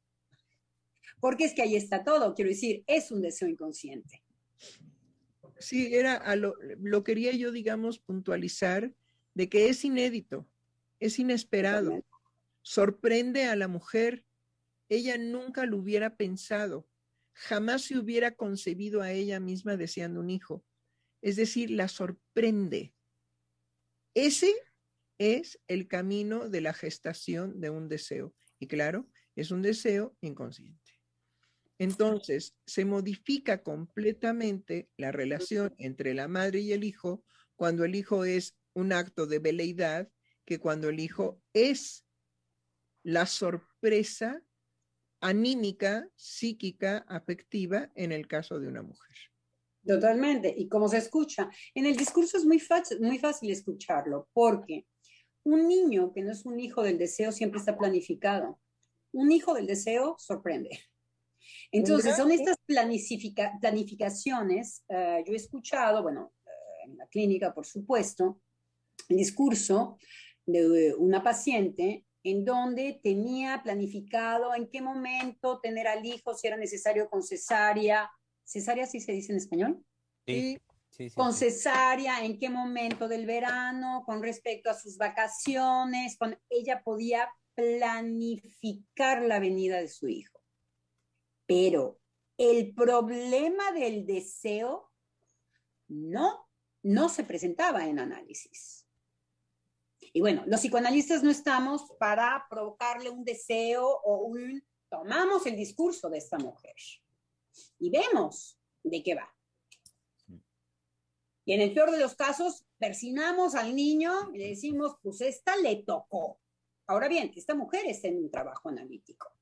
Porque es que ahí está todo, quiero decir, es un deseo inconsciente. Sí, era a lo, lo quería yo, digamos, puntualizar de que es inédito, es inesperado, sorprende a la mujer. Ella nunca lo hubiera pensado, jamás se hubiera concebido a ella misma deseando un hijo. Es decir, la sorprende. Ese es el camino de la gestación de un deseo. Y claro, es un deseo inconsciente. Entonces, se modifica completamente la relación entre la madre y el hijo cuando el hijo es un acto de veleidad que cuando el hijo es la sorpresa anímica, psíquica, afectiva en el caso de una mujer. Totalmente. Y como se escucha, en el discurso es muy fácil, muy fácil escucharlo, porque un niño que no es un hijo del deseo siempre está planificado. Un hijo del deseo sorprende. Entonces, son estas planificaciones. Eh, yo he escuchado, bueno, eh, en la clínica, por supuesto, el discurso de una paciente en donde tenía planificado en qué momento tener al hijo, si era necesario con cesárea. ¿Cesárea sí se dice en español? Sí. con cesárea, en qué momento del verano, con respecto a sus vacaciones, con ella podía planificar la venida de su hijo. Pero el problema del deseo no, no se presentaba en análisis. Y bueno, los psicoanalistas no estamos para provocarle un deseo o un... Tomamos el discurso de esta mujer y vemos de qué va. Y en el peor de los casos, persinamos al niño y le decimos, pues esta le tocó. Ahora bien, esta mujer está en un trabajo analítico.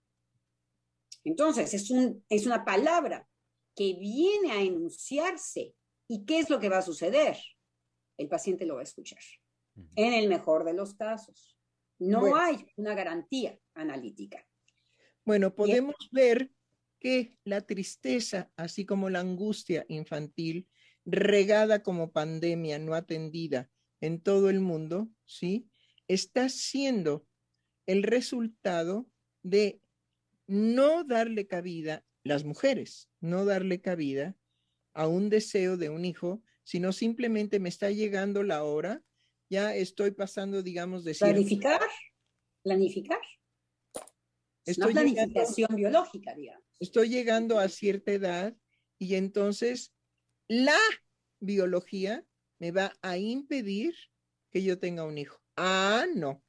Entonces, es, un, es una palabra que viene a enunciarse. ¿Y qué es lo que va a suceder? El paciente lo va a escuchar. En el mejor de los casos. No hay una garantía analítica. Bueno, podemos ver que la tristeza, así como la angustia infantil, regada como pandemia no atendida en todo el mundo, ¿sí? Está siendo el resultado de no darle cabida, las mujeres, no darle cabida a un deseo de un hijo, sino simplemente me está llegando la hora, ya estoy pasando, digamos, de... Planificar, planificar. Es una planificación biológica, digamos. Estoy llegando a cierta edad y entonces la biología me va a impedir que yo tenga un hijo. Ah, no.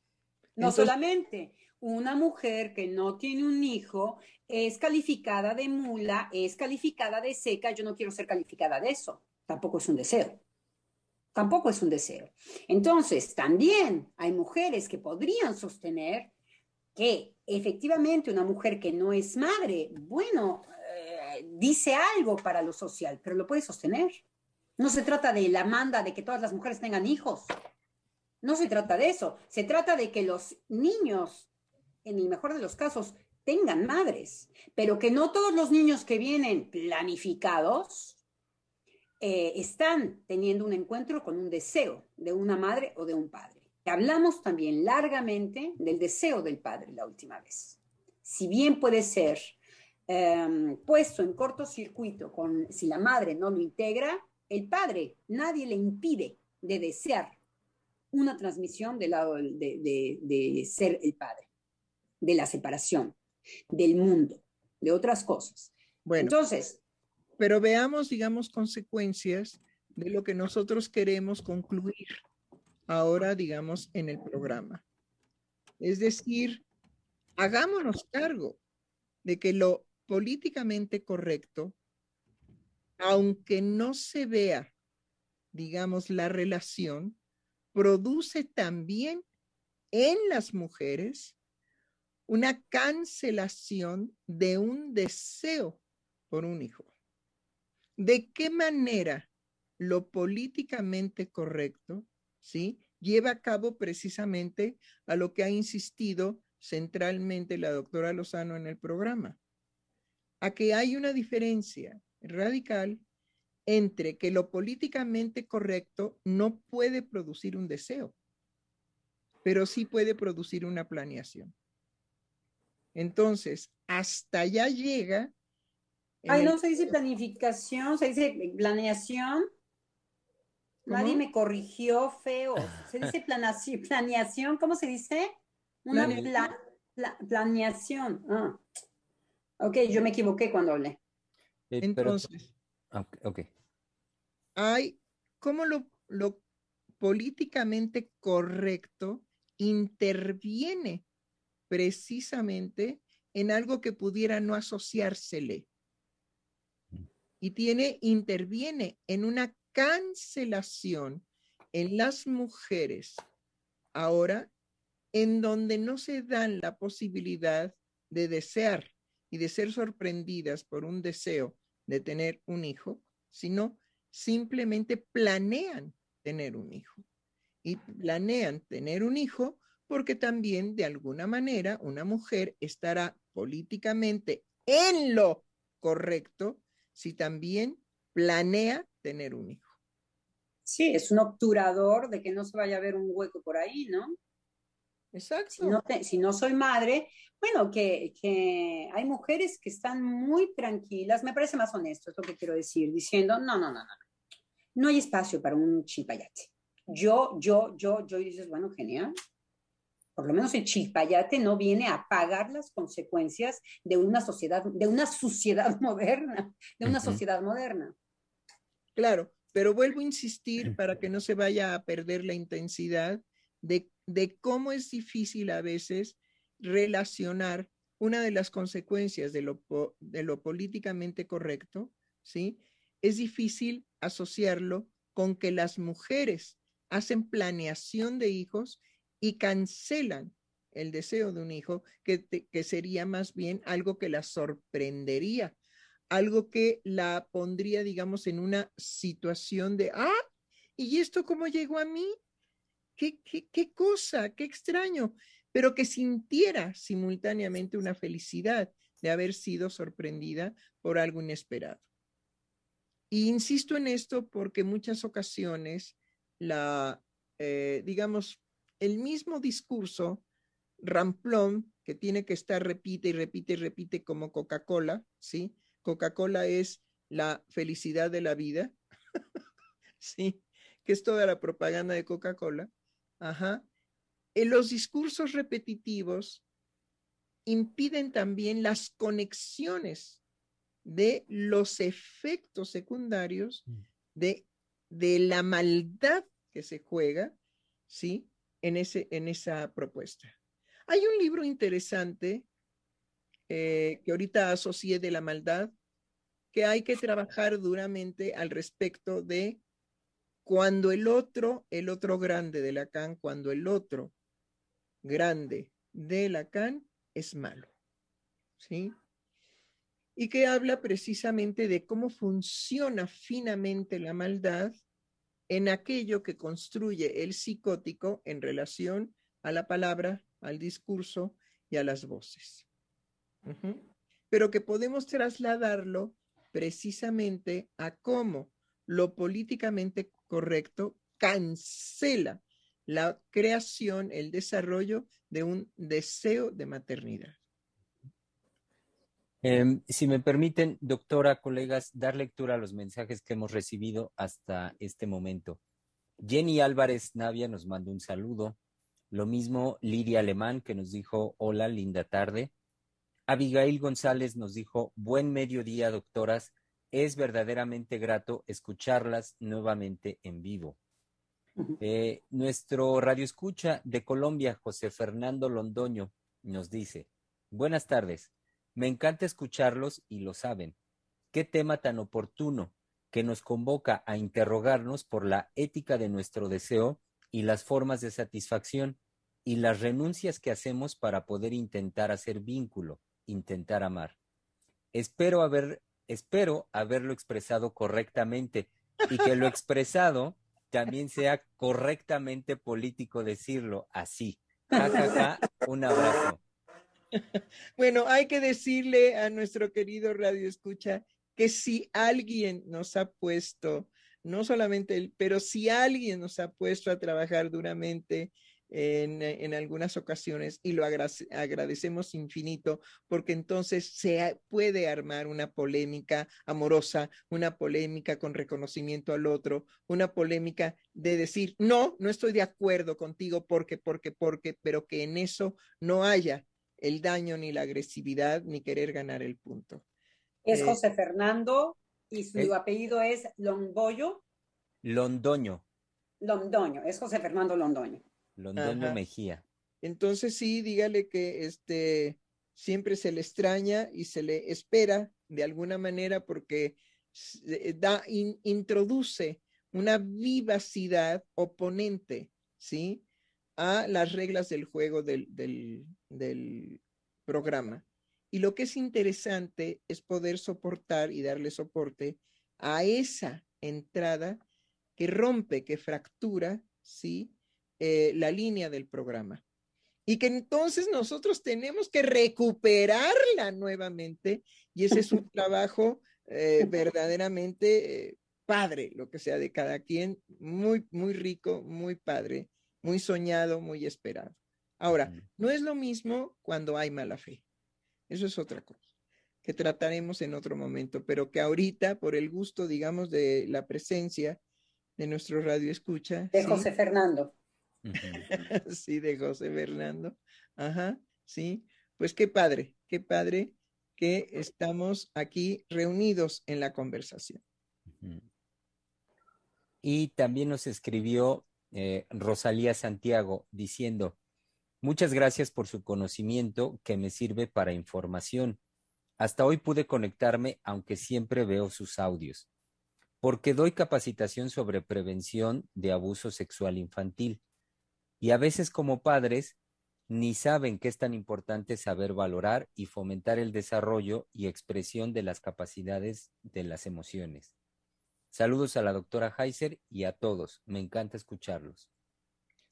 No solamente, una mujer que no tiene un hijo es calificada de mula, es calificada de seca, yo no quiero ser calificada de eso, tampoco es un deseo. Tampoco es un deseo. Entonces, también hay mujeres que podrían sostener que efectivamente una mujer que no es madre, bueno, eh, dice algo para lo social, pero lo puede sostener. No se trata de la manda de que todas las mujeres tengan hijos. No se trata de eso. Se trata de que los niños en el mejor de los casos, tengan madres, pero que no todos los niños que vienen planificados eh, están teniendo un encuentro con un deseo de una madre o de un padre. Hablamos también largamente del deseo del padre la última vez. Si bien puede ser em, puesto en cortocircuito con si la madre no lo integra, el padre nadie le impide de desear una transmisión del lado de ser el padre de la separación, del mundo, de otras cosas. Bueno, entonces. Pero veamos, digamos, consecuencias de lo que nosotros queremos concluir ahora, digamos, en el programa. Es decir, hagámonos cargo de que lo políticamente correcto, aunque no se vea, digamos, la relación, produce también en las mujeres una cancelación de un deseo por un hijo. ¿De qué manera lo políticamente correcto, sí, lleva a cabo precisamente a lo que ha insistido centralmente la doctora Lozano en el programa? A que hay una diferencia radical entre que lo políticamente correcto no puede producir un deseo, pero sí puede producir una planeación. Entonces, hasta allá llega. Ay, no se dice planificación, se dice planeación. Nadie me corrigió feo. Se dice planeación, ¿cómo se dice? Una planeación. Ah. Ok, yo me equivoqué cuando hablé. Eh, Entonces, ok. Hay, ¿cómo lo, lo políticamente correcto interviene precisamente en algo que pudiera no asociársele. Y tiene, interviene en una cancelación en las mujeres ahora en donde no se dan la posibilidad de desear y de ser sorprendidas por un deseo de tener un hijo, sino simplemente planean tener un hijo. Y planean tener un hijo porque también de alguna manera una mujer estará políticamente en lo correcto si también planea tener un hijo. Sí, es un obturador de que no se vaya a ver un hueco por ahí, ¿no? Exacto. Si no, soy madre, bueno, que, que, hay mujeres que están muy tranquilas, me parece más honesto, es lo que quiero decir, diciendo, no, no, no, no, no hay espacio para un chipayate. Yo, yo, yo, yo, y dices, bueno, genial, por lo menos el chilpayate no viene a pagar las consecuencias de una sociedad, de una sociedad moderna, de una sociedad moderna. Claro, pero vuelvo a insistir para que no se vaya a perder la intensidad de, de cómo es difícil a veces relacionar una de las consecuencias de lo, de lo políticamente correcto, ¿sí? Es difícil asociarlo con que las mujeres hacen planeación de hijos y cancelan el deseo de un hijo, que, que sería más bien algo que la sorprendería, algo que la pondría, digamos, en una situación de, ah, ¿y esto cómo llegó a mí? ¿Qué, qué, qué cosa? ¿Qué extraño? Pero que sintiera simultáneamente una felicidad de haber sido sorprendida por algo inesperado. Y insisto en esto porque muchas ocasiones la, eh, digamos, el mismo discurso ramplón que tiene que estar repite y repite y repite como Coca-Cola, ¿sí? Coca-Cola es la felicidad de la vida, ¿sí? Que es toda la propaganda de Coca-Cola. Ajá. En los discursos repetitivos impiden también las conexiones de los efectos secundarios mm. de de la maldad que se juega, ¿sí? En, ese, en esa propuesta. Hay un libro interesante eh, que ahorita asocié de la maldad, que hay que trabajar duramente al respecto de cuando el otro, el otro grande de Lacan, cuando el otro grande de Lacan es malo. ¿Sí? Y que habla precisamente de cómo funciona finamente la maldad en aquello que construye el psicótico en relación a la palabra, al discurso y a las voces. Pero que podemos trasladarlo precisamente a cómo lo políticamente correcto cancela la creación, el desarrollo de un deseo de maternidad. Em, si me permiten, doctora, colegas, dar lectura a los mensajes que hemos recibido hasta este momento. Jenny Álvarez Navia nos mandó un saludo. Lo mismo Lidia Alemán, que nos dijo, hola, linda tarde. Abigail González nos dijo, buen mediodía, doctoras. Es verdaderamente grato escucharlas nuevamente en vivo. Eh, nuestro radio escucha de Colombia, José Fernando Londoño, nos dice, buenas tardes, me encanta escucharlos y lo saben. Qué tema tan oportuno que nos convoca a interrogarnos por la ética de nuestro deseo y las formas de satisfacción y las renuncias que hacemos para poder intentar hacer vínculo, intentar amar. Espero haber, espero haberlo expresado correctamente y que lo expresado también sea correctamente político decirlo así. Un abrazo. Bueno, hay que decirle a nuestro querido Radio Escucha que si alguien nos ha puesto, no solamente él, pero si alguien nos ha puesto a trabajar duramente en, algunas ocasiones y lo agradecemos infinito porque entonces se puede armar una polémica amorosa, una polémica con reconocimiento al otro, una polémica de decir, no, no estoy de acuerdo contigo porque, porque, porque, pero que en eso no haya el daño ni la agresividad ni querer ganar el punto. Es eh, José Fernando y su eh, apellido es Longoyo. Londoño. Londoño, es José Fernando Londoño. Londoño Mejía. Entonces sí, dígale que este siempre se le extraña y se le espera de alguna manera porque eh, da, introduce una vivacidad oponente, ¿sí? A las reglas del juego del, del, del programa. Y lo que es interesante es poder soportar y darle soporte a esa entrada que rompe, que fractura, ¿sí? Eh, la línea del programa. Y que entonces nosotros tenemos que recuperarla nuevamente y ese es un trabajo eh, verdaderamente eh, padre, lo que sea de cada quien, muy, muy rico, muy padre, muy soñado, muy esperado. Ahora, no es lo mismo cuando hay mala fe. Eso es otra cosa que trataremos en otro momento, pero que ahorita, por el gusto, digamos, de la presencia de nuestro radio escucha. De José Fernando. sí, de José Fernando. Ajá, sí. Pues qué padre, qué padre que estamos aquí reunidos en la conversación. Y también nos escribió eh, Rosalía Santiago diciendo, muchas gracias por su conocimiento que me sirve para información. Hasta hoy pude conectarme, aunque siempre veo sus audios, porque doy capacitación sobre prevención de abuso sexual infantil y a veces como padres ni saben que es tan importante saber valorar y fomentar el desarrollo y expresión de las capacidades de las emociones. Saludos a la doctora Heiser y a todos. Me encanta escucharlos.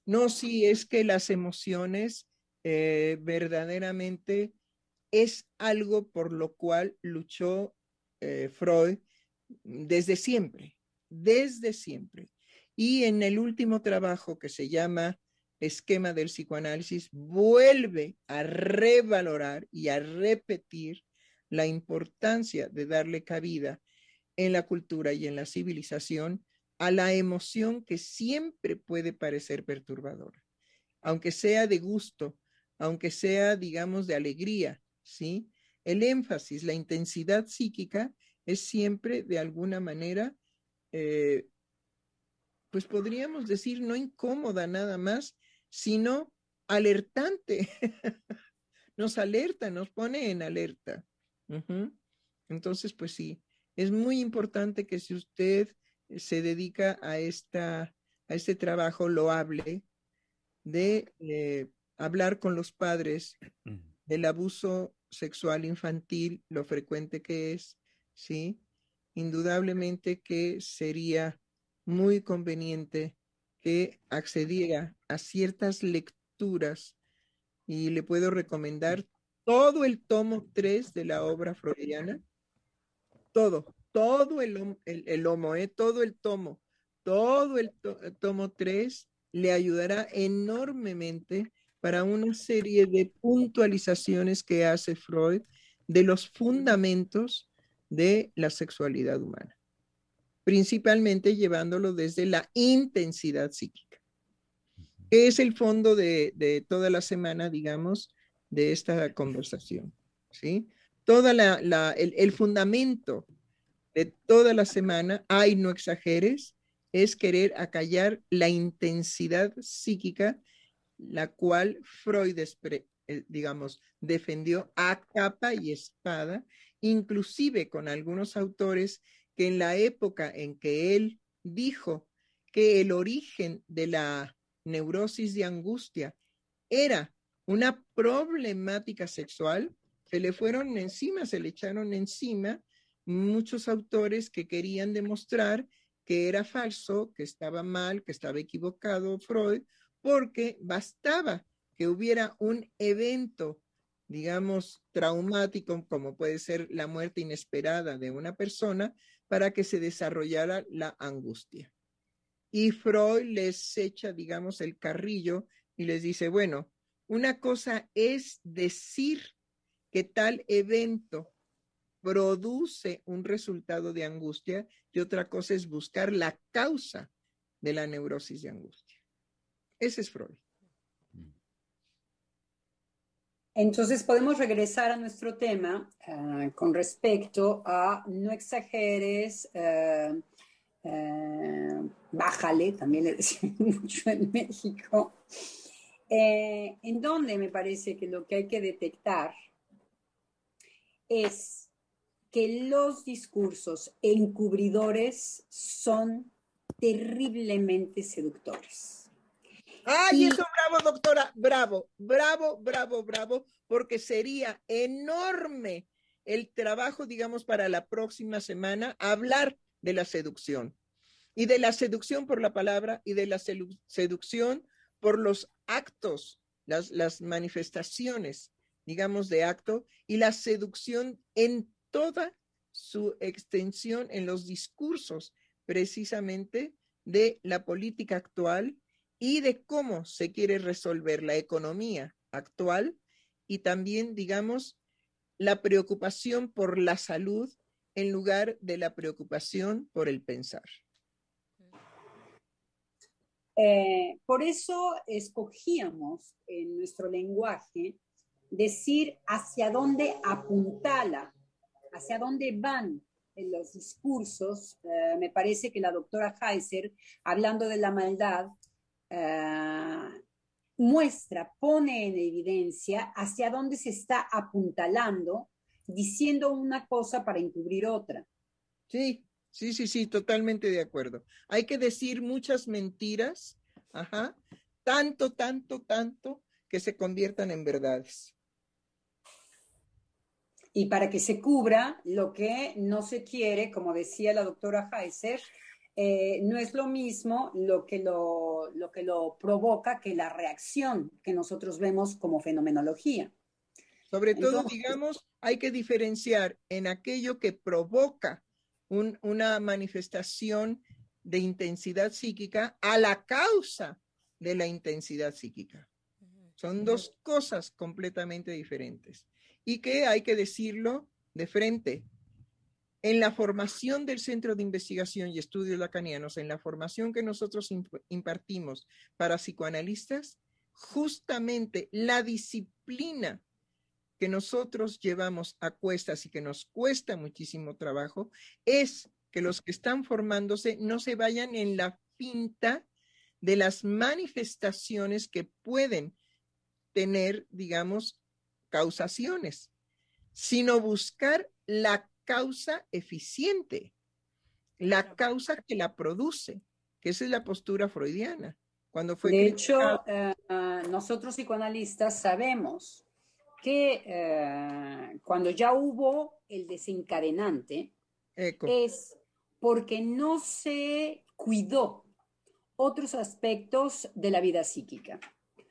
No, sí, es que las emociones eh, verdaderamente es algo por lo cual luchó eh, Freud desde siempre, desde siempre. Y en el último trabajo que se llama esquema del psicoanálisis vuelve a revalorar y a repetir la importancia de darle cabida en la cultura y en la civilización a la emoción que siempre puede parecer perturbadora, aunque sea de gusto, aunque sea, digamos, de alegría, ¿sí? El énfasis, la intensidad psíquica es siempre de alguna manera eh, pues podríamos decir no incómoda nada más, sino alertante. nos alerta, nos pone en alerta. Entonces, pues sí, es muy importante que si usted se dedica a, esta, a este trabajo loable de eh, hablar con los padres del abuso sexual infantil, lo frecuente que es, ¿sí? Indudablemente que sería muy conveniente que accediera a ciertas lecturas y le puedo recomendar todo el tomo 3 de la obra freudiana, todo, todo el, el, el lomo, ¿eh? todo el tomo, todo el, tomo 3 le ayudará enormemente para una serie de puntualizaciones que hace Freud de los fundamentos de la sexualidad humana, principalmente llevándolo desde la intensidad psíquica, que es el fondo de, de toda la semana, digamos, de esta conversación, ¿sí? Toda la, la el, el, fundamento de toda la semana, ay, no exageres, es querer acallar la intensidad psíquica, la cual Freud, eh, digamos, defendió a capa y espada, inclusive con algunos autores que en la época en que él dijo que el origen de la neurosis de angustia era una problemática sexual, se le fueron encima, se le echaron encima muchos autores que querían demostrar que era falso, que estaba mal, que estaba equivocado Freud, porque bastaba que hubiera un evento, digamos, traumático, como puede ser la muerte inesperada de una persona, para que se desarrollara la angustia. Y Freud les echa, digamos, el carrillo y les dice, bueno, una cosa es decir que tal evento produce un resultado de angustia y otra cosa es buscar la causa de la neurosis de angustia. Ese es Freud. Entonces podemos regresar a nuestro tema uh, con respecto a no exageres, uh, uh, bájale, también le decimos mucho en México, eh, en donde me parece que lo que hay que detectar es que los discursos encubridores son terriblemente seductores. Ay, y... eso bravo, doctora, bravo, bravo, bravo, bravo, porque sería enorme el trabajo, digamos, para la próxima semana, hablar de la seducción y de la seducción por la palabra y de la seducción por los actos, las, las manifestaciones, digamos, de acto y la seducción en toda su extensión en los discursos precisamente de la política actual y de cómo se quiere resolver la economía actual y también, digamos, la preocupación por la salud en lugar de la preocupación por el pensar. Eh, por eso escogíamos en nuestro lenguaje decir hacia dónde apuntala hacia dónde van los discursos. Uh, me parece que la doctora Heiser, hablando de la maldad, uh, muestra, pone en evidencia hacia dónde se está apuntalando, diciendo una cosa para encubrir otra. Sí, sí, sí, sí, totalmente de acuerdo. Hay que decir muchas mentiras, ajá, tanto, tanto, tanto, que se conviertan en verdades y para que se cubra lo que no se quiere, como decía la doctora Heiser, eh, no es lo mismo lo que lo, lo que lo provoca que la reacción que nosotros vemos como fenomenología. Sobre todo, Entonces, digamos, hay que diferenciar en aquello que provoca un, una manifestación de intensidad psíquica a la causa de la intensidad psíquica. Son dos cosas completamente diferentes y que hay que decirlo de frente. En la formación del Centro de Investigación y Estudios Lacanianos, en la formación que nosotros impartimos para psicoanalistas, justamente la disciplina que nosotros llevamos a cuestas y que nos cuesta muchísimo trabajo es que los que están formándose no se vayan en la pinta de las manifestaciones que pueden tener, digamos, causaciones, sino buscar la causa eficiente, la causa que la produce, que esa es la postura freudiana. Cuando fue de hecho, eh, nosotros psicoanalistas sabemos que eh, cuando ya hubo el desencadenante, es porque no se cuidó otros aspectos de la vida psíquica.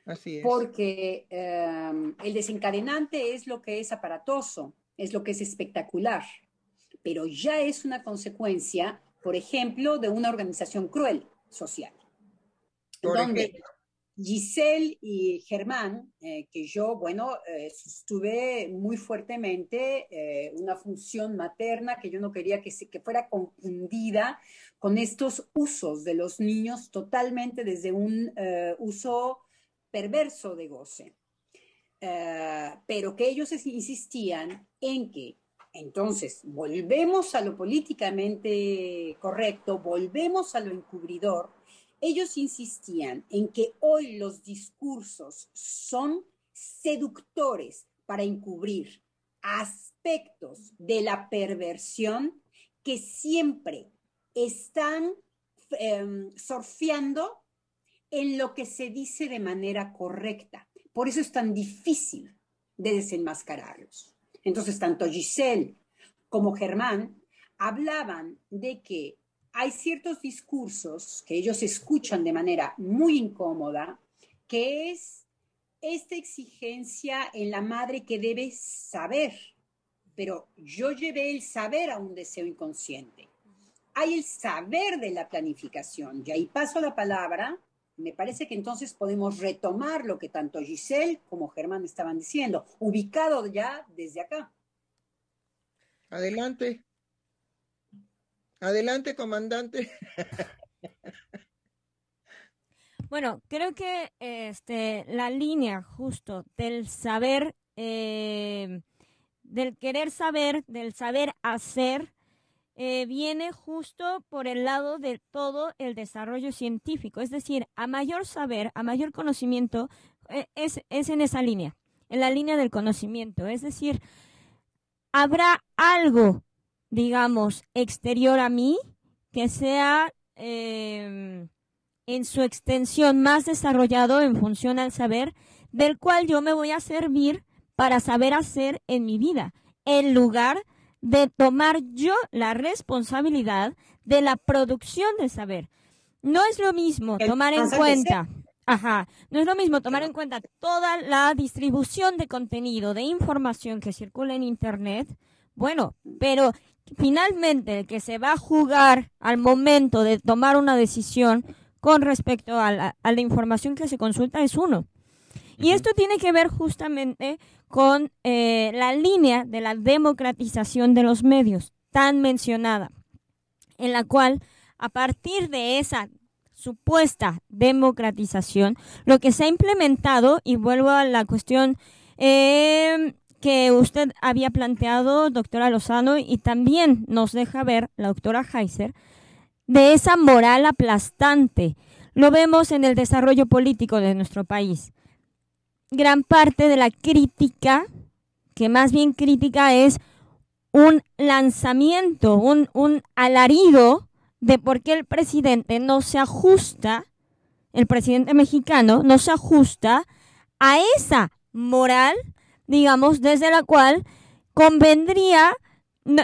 Así es. Porque em, el desencadenante es lo que es aparatoso, es lo que es espectacular, pero ya es una consecuencia, por ejemplo, de una organización cruel social. donde Giselle y Germán, eh, que yo, bueno, eh, sostuve muy fuertemente eh, una función materna que yo no quería que, se, que fuera confundida con estos usos de los niños totalmente desde un uso perverso de goce. pero que ellos insistían en que entonces, volvemos a lo políticamente correcto, volvemos a lo encubridor, ellos insistían en que hoy los discursos son seductores para encubrir aspectos de la perversión que siempre están em, surfeando en lo que se dice de manera correcta. Por eso es tan difícil de desenmascararlos. Entonces, tanto Giselle como Germán hablaban de que hay ciertos discursos que ellos escuchan de manera muy incómoda, que es esta exigencia en la madre que debe saber, pero yo llevé el saber a un deseo inconsciente. Hay el saber de la planificación, y ahí paso la palabra, me parece que entonces podemos retomar lo que tanto Giselle como Germán estaban diciendo, ubicado ya desde acá. Adelante. Adelante, comandante. Bueno, creo que este, la línea justo del saber, eh, del querer saber, del saber hacer, eh, viene justo por el lado de todo el desarrollo científico. Es decir, a mayor saber, a mayor conocimiento, eh, es, es en esa línea, en la línea del conocimiento. Es decir, habrá algo digamos, exterior a mí, que sea em, en su extensión más desarrollado en función al saber, del cual yo me voy a servir para saber hacer en mi vida, en lugar de tomar yo la responsabilidad de la producción de saber. No es lo mismo tomar en cuenta, ajá, no es lo mismo tomar en cuenta toda la distribución de contenido, de información que circula en Internet, bueno, pero finalmente el que se va a jugar al momento de tomar una decisión con respecto a la, información que se consulta es uno. Y esto tiene que ver justamente con eh, la línea de la democratización de los medios, tan mencionada, en la cual a partir de esa supuesta democratización, lo que se ha implementado, y vuelvo a la cuestión eh, que usted había planteado, doctora Lozano, y también nos deja ver la doctora Heiser, de esa moral aplastante. Lo vemos en el desarrollo político de nuestro país. Gran parte de la crítica, que más bien crítica es un lanzamiento, un, un alarido de por qué el presidente no se ajusta, el presidente mexicano no se ajusta a esa moral digamos, desde la cual convendría,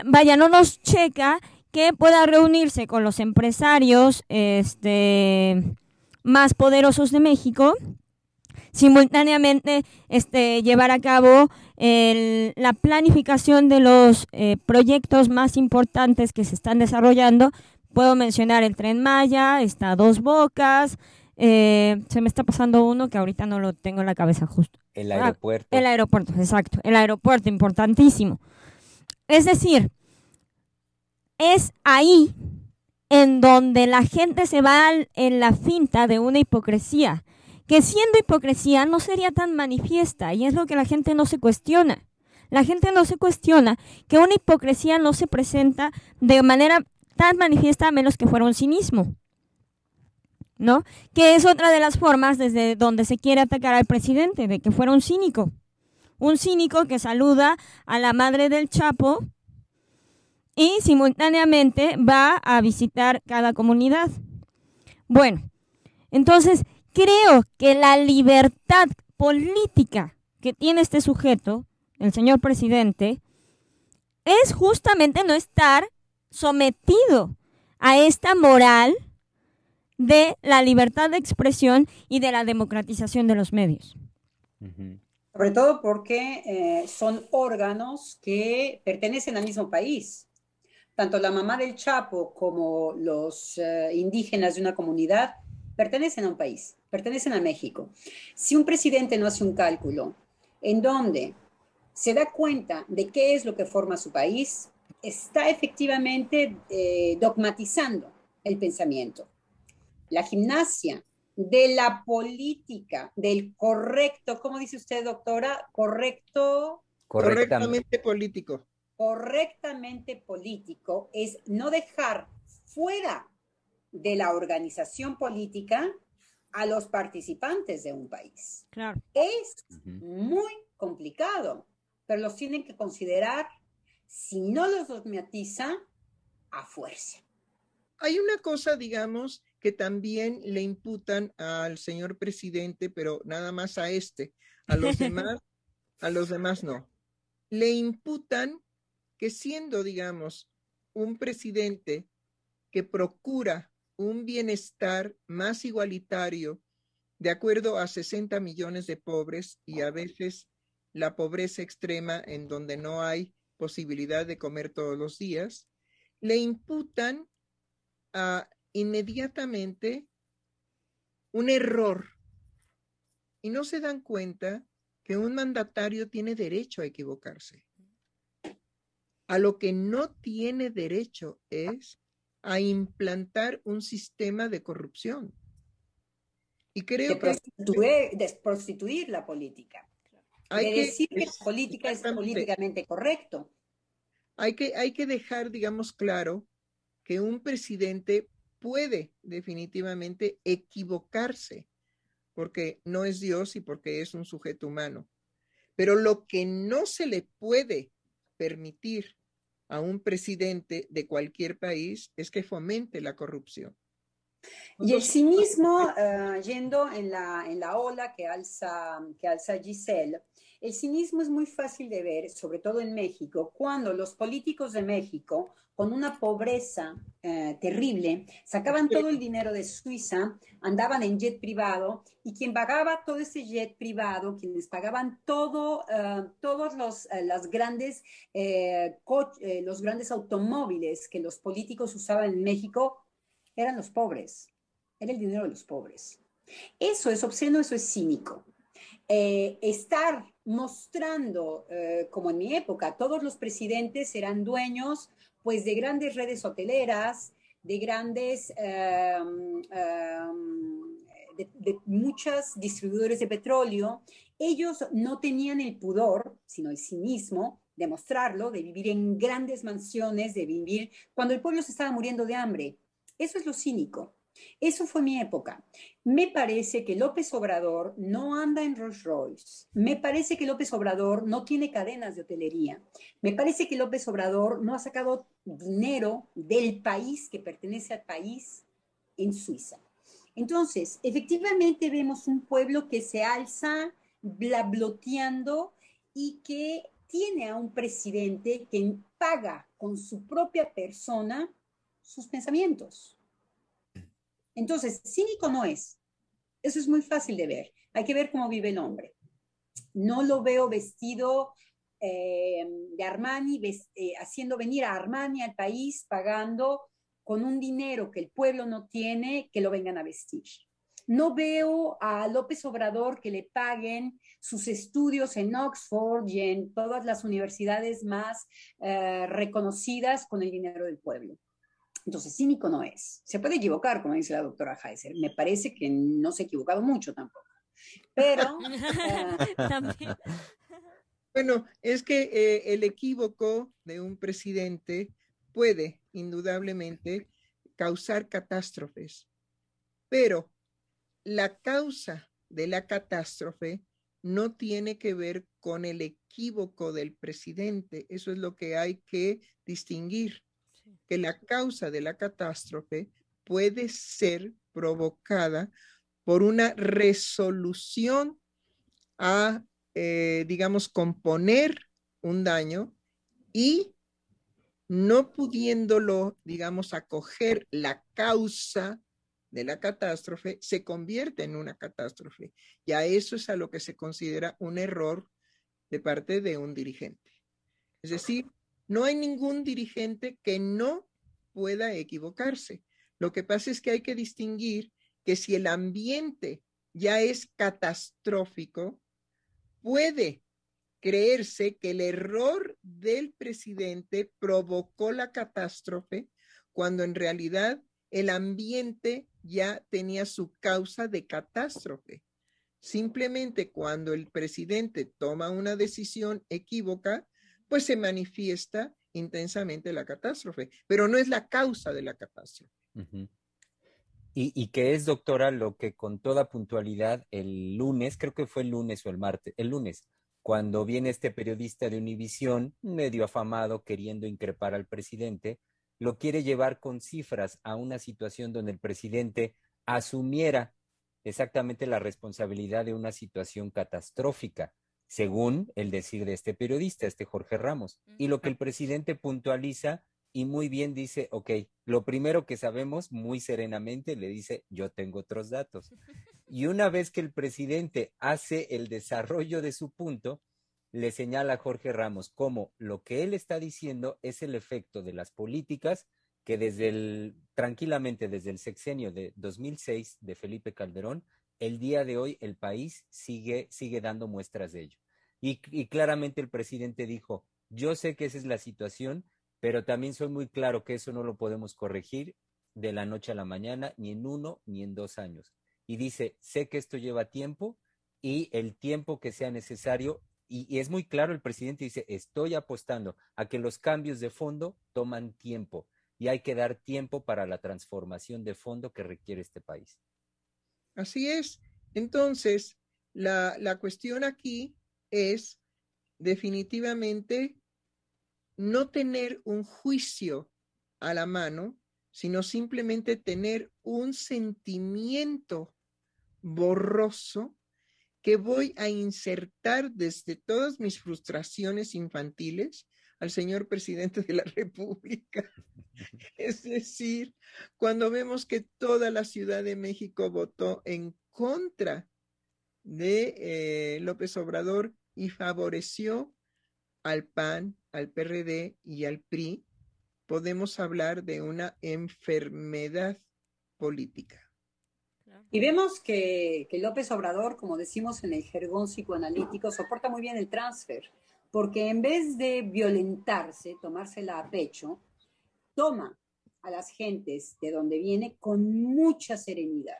vaya, no nos checa que pueda reunirse con los empresarios este, más poderosos de México, simultáneamente este, llevar a cabo la planificación de los eh, proyectos más importantes que se están desarrollando. Puedo mencionar el tren Maya, está Dos Bocas, eh, se me está pasando uno que ahorita no lo tengo en la cabeza justo. El ah, aeropuerto. el aeropuerto, exacto. El aeropuerto, importantísimo. Es decir, es ahí en donde la gente se va en la finta de una hipocresía, que siendo hipocresía no sería tan manifiesta, y es lo que la gente no se cuestiona. La gente no se cuestiona que una hipocresía no se presenta de manera libertad manifiesta a menos que fuera un cinismo. ¿No? Que es otra de las formas desde donde se quiere atacar al presidente, de que fuera un cínico. Un cínico que saluda a la madre del Chapo y simultáneamente va a visitar cada comunidad. Bueno, entonces creo que la libertad política que tiene este sujeto, el señor presidente, es justamente no estar sometido a esta moral de la libertad de expresión y de la democratización de los medios. Sobre todo porque eh, son órganos que pertenecen al mismo país. Tanto la mamá del Chapo como los eh, indígenas de una comunidad pertenecen a un país, pertenecen a México. Si un presidente no hace un cálculo en donde se da cuenta de qué es lo que forma su país, está efectivamente eh, dogmatizando el pensamiento. La gimnasia de la política, del correcto, ¿cómo dice usted, doctora? Correcto. Correctamente político. Correctamente político es no dejar fuera de la organización política a los participantes de un país. Claro. Es muy complicado, pero los tienen que considerar, si no los dogmatiza, a fuerza. Hay una cosa, digamos, que también le imputan al señor presidente, pero nada más a este, a los demás, a los demás no. Le imputan que siendo, digamos, un presidente que procura un bienestar más igualitario de acuerdo a 60 millones de pobres y a veces la pobreza extrema en donde no hay posibilidad de comer todos los días, le imputan inmediatamente un error y no se dan cuenta que un mandatario tiene derecho a equivocarse. A lo que no tiene derecho es a implantar un sistema de corrupción. Y creo de prostituir, que... De prostituir la política. Hay que decir que la política es políticamente correcto. Hay que, hay que dejar, digamos, claro que un presidente puede definitivamente equivocarse, porque no es Dios y porque es un sujeto humano. Pero lo que no se le puede permitir a un presidente de cualquier país es que fomente la corrupción. Y el cinismo, uh, yendo en la, en la ola que alza, que alza Giselle, el cinismo es muy fácil de ver, sobre todo en México, cuando los políticos de México, con una pobreza eh, terrible, sacaban todo el dinero de Suiza, andaban en jet privado y quien pagaba todo ese jet privado, quienes pagaban todo, uh, todos los, uh, las grandes, eh, los grandes automóviles que los políticos usaban en México, eran los pobres, era el dinero de los pobres. Eso es obsceno, eso es cínico. Eh, estar mostrando, eh, como en mi época, todos los presidentes eran dueños pues de grandes redes hoteleras, de grandes, um, um, de, de distribuidores de petróleo. Ellos no tenían el pudor, sino el cinismo de mostrarlo, de vivir en grandes mansiones, de vivir cuando el pueblo se estaba muriendo de hambre. Eso es lo cínico. Eso fue mi época. Me parece que López Obrador no anda en Rolls Royce. Me parece que López Obrador no tiene cadenas de hotelería. Me parece que López Obrador no ha sacado dinero del país que pertenece al país en Suiza. Entonces, efectivamente vemos un pueblo que se alza blabloteando y que tiene a un presidente que paga con su propia persona sus pensamientos. Entonces, cínico no es. Eso es muy fácil de ver. Hay que ver cómo vive el hombre. No lo veo vestido eh, de Armani, eh, haciendo venir a Armani al país, pagando con un dinero que el pueblo no tiene, que lo vengan a vestir. No veo a López Obrador que le paguen sus estudios en Oxford y en todas las universidades más eh, reconocidas con el dinero del pueblo. Entonces, cínico no es. Se puede equivocar, como dice la doctora Heiser. Me parece que no se ha equivocado mucho tampoco. Pero... Eh, bueno, es que eh, el equívoco de un presidente puede indudablemente causar catástrofes, pero la causa de la catástrofe no tiene que ver con el equívoco del presidente. Eso es lo que hay que distinguir, que la causa de la catástrofe puede ser provocada por una resolución a, eh, digamos, componer un daño y no pudiéndolo, digamos, acoger la causa de la catástrofe, se convierte en una catástrofe. Y a eso es a lo que se considera un error de parte de un dirigente. Es decir, no hay ningún dirigente que no pueda equivocarse. Lo que pasa es que hay que distinguir que si el ambiente ya es catastrófico, puede creerse que el error del presidente provocó la catástrofe cuando en realidad el ambiente ya tenía su causa de catástrofe. Simplemente cuando el presidente toma una decisión equívoca, pues se manifiesta intensamente la catástrofe, pero no es la causa de la catástrofe. y, y, que es, doctora, lo que con toda puntualidad el lunes, creo que fue el lunes o el martes, el lunes, cuando viene este periodista de Univisión, medio afamado, queriendo increpar al presidente, lo quiere llevar con cifras a una situación donde el presidente asumiera exactamente la responsabilidad de una situación catastrófica, según el decir de este periodista, este Jorge Ramos. Y lo que el presidente puntualiza y muy bien dice, ok, lo primero que sabemos, muy serenamente, le dice, yo tengo otros datos. Y una vez que el presidente hace el desarrollo de su punto, le señala a Jorge Ramos cómo lo que él está diciendo es el efecto de las políticas que desde el, tranquilamente desde el sexenio de 2006 de Felipe Calderón, el día de hoy el país sigue, sigue dando muestras de ello. Y, y claramente el presidente dijo, yo sé que esa es la situación, pero también soy muy claro que eso no lo podemos corregir de la noche a la mañana, ni en uno ni en dos años. Y dice, sé que esto lleva tiempo y el tiempo que sea necesario y, es muy claro, el presidente dice, estoy apostando a que los cambios de fondo toman tiempo y hay que dar tiempo para la transformación de fondo que requiere este país. Así es. Entonces, la, la cuestión aquí es definitivamente no tener un juicio a la mano, sino simplemente tener un sentimiento borroso que voy a insertar desde todas mis frustraciones infantiles al señor presidente de la República. Es decir, cuando vemos que toda la Ciudad de México votó en contra de eh, López Obrador y favoreció al PAN, al PRD y al PRI, podemos hablar de una enfermedad política. Y vemos que, López Obrador, como decimos en el jergón psicoanalítico, soporta muy bien el transfer, porque en vez de violentarse, tomársela a pecho, toma a las gentes de donde viene con mucha serenidad.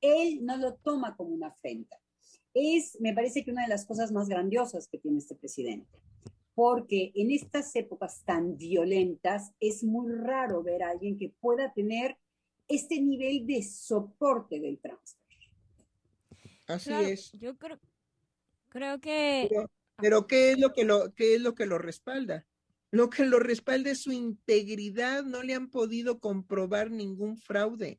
Él no lo toma como una afrenta. Es, me parece que una de las cosas más grandiosas que tiene este presidente, porque en estas épocas tan violentas es muy raro ver a alguien que pueda tener este nivel de soporte del transfer. Así es. Yo creo, creo que... Pero, ¿qué, es lo que lo, ¿qué es lo que lo respalda? Lo que lo respalda es su integridad, no le han podido comprobar ningún fraude.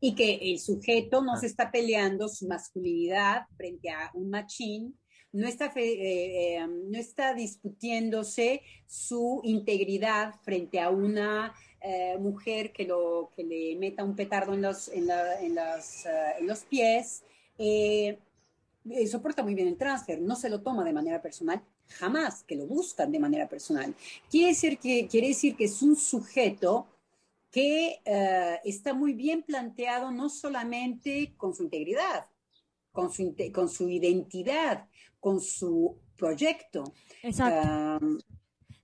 Y que el sujeto no se está peleando su masculinidad frente a un machín, no está, eh, eh, no está discutiéndose su integridad frente a una eh, mujer que, lo, que le meta un petardo en los, en, en, las, eh, en los pies, eh, soporta muy bien el transfer, no se lo toma de manera personal, jamás que lo buscan de manera personal. Quiere decir que, quiere decir que es un sujeto que está muy bien planteado no solamente con su integridad, con su, con su identidad, con su proyecto. Exacto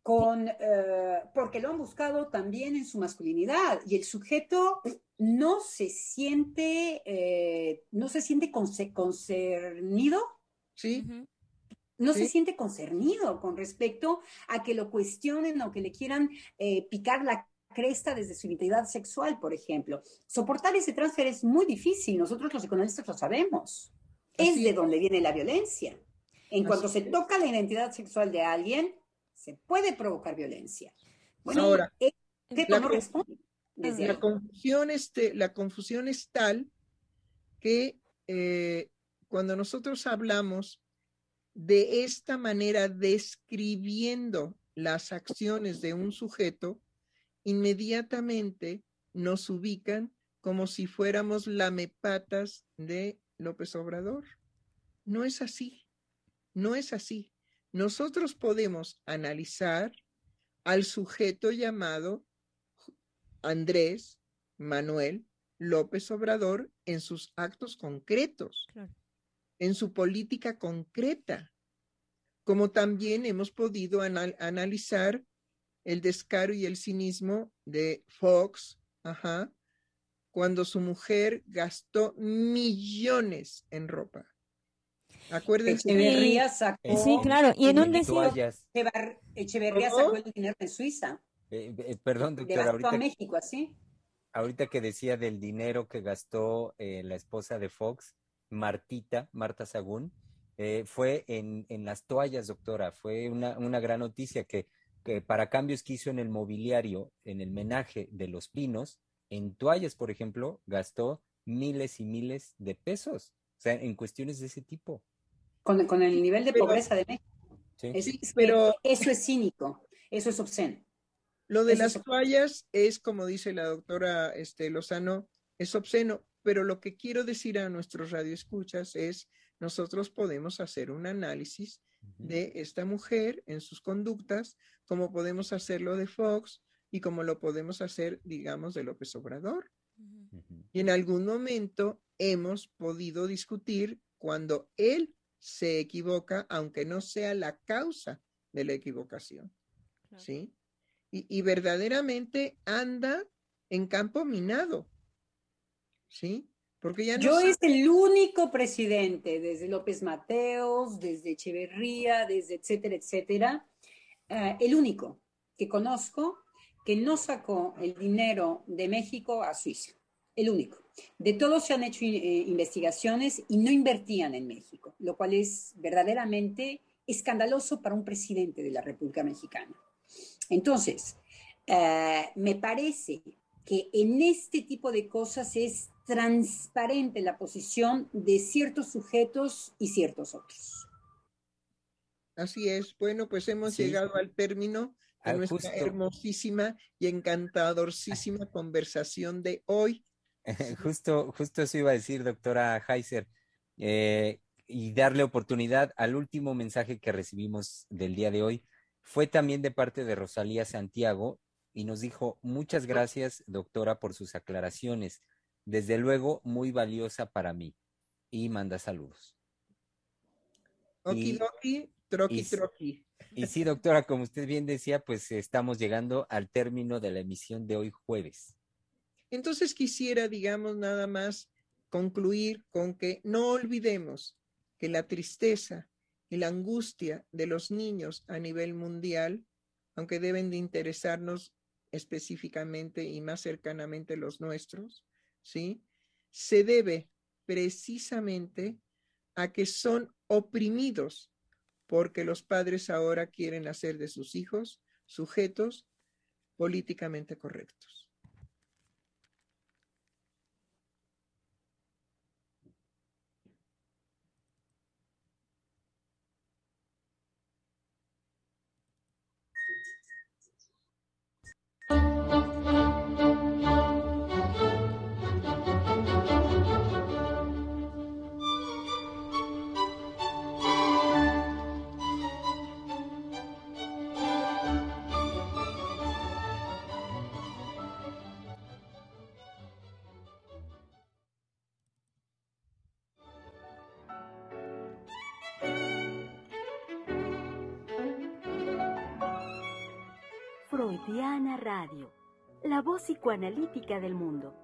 con, eh, porque lo han buscado también en su masculinidad y el sujeto no se siente, eh, no se siente concernido. Sí. no se siente concernido con respecto a que lo cuestionen o que le quieran eh, picar la cresta desde su identidad sexual, por ejemplo. Soportar ese transfer es muy difícil, nosotros los economistas lo sabemos. es de donde viene la violencia. En cuanto se toca la identidad sexual de alguien, se puede provocar violencia. Bueno, Ahora, la, no responde la, confusión este, la confusión es tal que eh, cuando nosotros hablamos de esta manera describiendo las acciones de un sujeto, inmediatamente nos ubican como si fuéramos lamepatas de López Obrador. No es así, no es así. Nosotros podemos analizar al sujeto llamado Andrés Manuel López Obrador en sus actos concretos. Claro en su política concreta, como también hemos podido analizar el descaro y el cinismo de Fox, ajá, cuando su mujer gastó millones en ropa. Acuérdense. Echeverría sacó. Sí, claro. Y en un Echeverría sacó el dinero en Suiza. Eh, eh, perdón, doctora. Ahorita, a México, así. Ahorita que decía del dinero que gastó eh, la esposa de Fox, Martita, Marta Sagún, eh, fue en, en, las toallas, doctora. Fue una, una gran noticia que, que, para cambios que hizo en el mobiliario, en el menaje de los pinos, en toallas, por ejemplo, gastó miles y miles de pesos. O sea, en cuestiones de ese tipo. Con, con el nivel de pobreza de México. Sí. pero eso es cínico, eso es obsceno. Lo de las toallas es, como dice la doctora este, Lozano, es obsceno, pero lo que quiero decir a nuestros radioescuchas es, nosotros podemos hacer un análisis de esta mujer en sus conductas, como podemos hacerlo de Fox y como lo podemos hacer, digamos, de López Obrador. Y en algún momento hemos podido discutir cuando él se equivoca, aunque no sea la causa de la equivocación. ¿Sí? Y, y verdaderamente anda en campo minado. ¿sí? Porque ya Yo es el único presidente, desde López Mateos, desde Echeverría, desde etcétera, etcétera, eh, el único que conozco que no sacó el dinero de México a Suiza. El único. De todos se han hecho eh, investigaciones y no invertían en México, lo cual es verdaderamente escandaloso para un presidente de la República Mexicana. Entonces, eh, me parece que en este tipo de cosas es transparente la posición de ciertos sujetos y ciertos otros. Así es. Bueno, pues hemos llegado al término de nuestra hermosísima y encantadorcísima conversación de hoy. justo, justo eso iba a decir, doctora Heiser, eh, y darle oportunidad al último mensaje que recibimos del día de hoy. Fue también de parte de Rosalía Santiago y nos dijo, muchas gracias, doctora, por sus aclaraciones desde luego muy valiosa para mí. Y manda saludos. Okidoki, troqui, troqui. Y sí, doctora, como usted bien decía, pues estamos llegando al término de la emisión de hoy jueves. Entonces quisiera, digamos, nada más concluir con que no olvidemos que la tristeza y la angustia de los niños a nivel mundial, aunque deben de interesarnos específicamente y más cercanamente los nuestros, ¿sí? Se debe precisamente a que son oprimidos porque los padres ahora quieren hacer de sus hijos sujetos políticamente correctos. Psicoanalítica del mundo.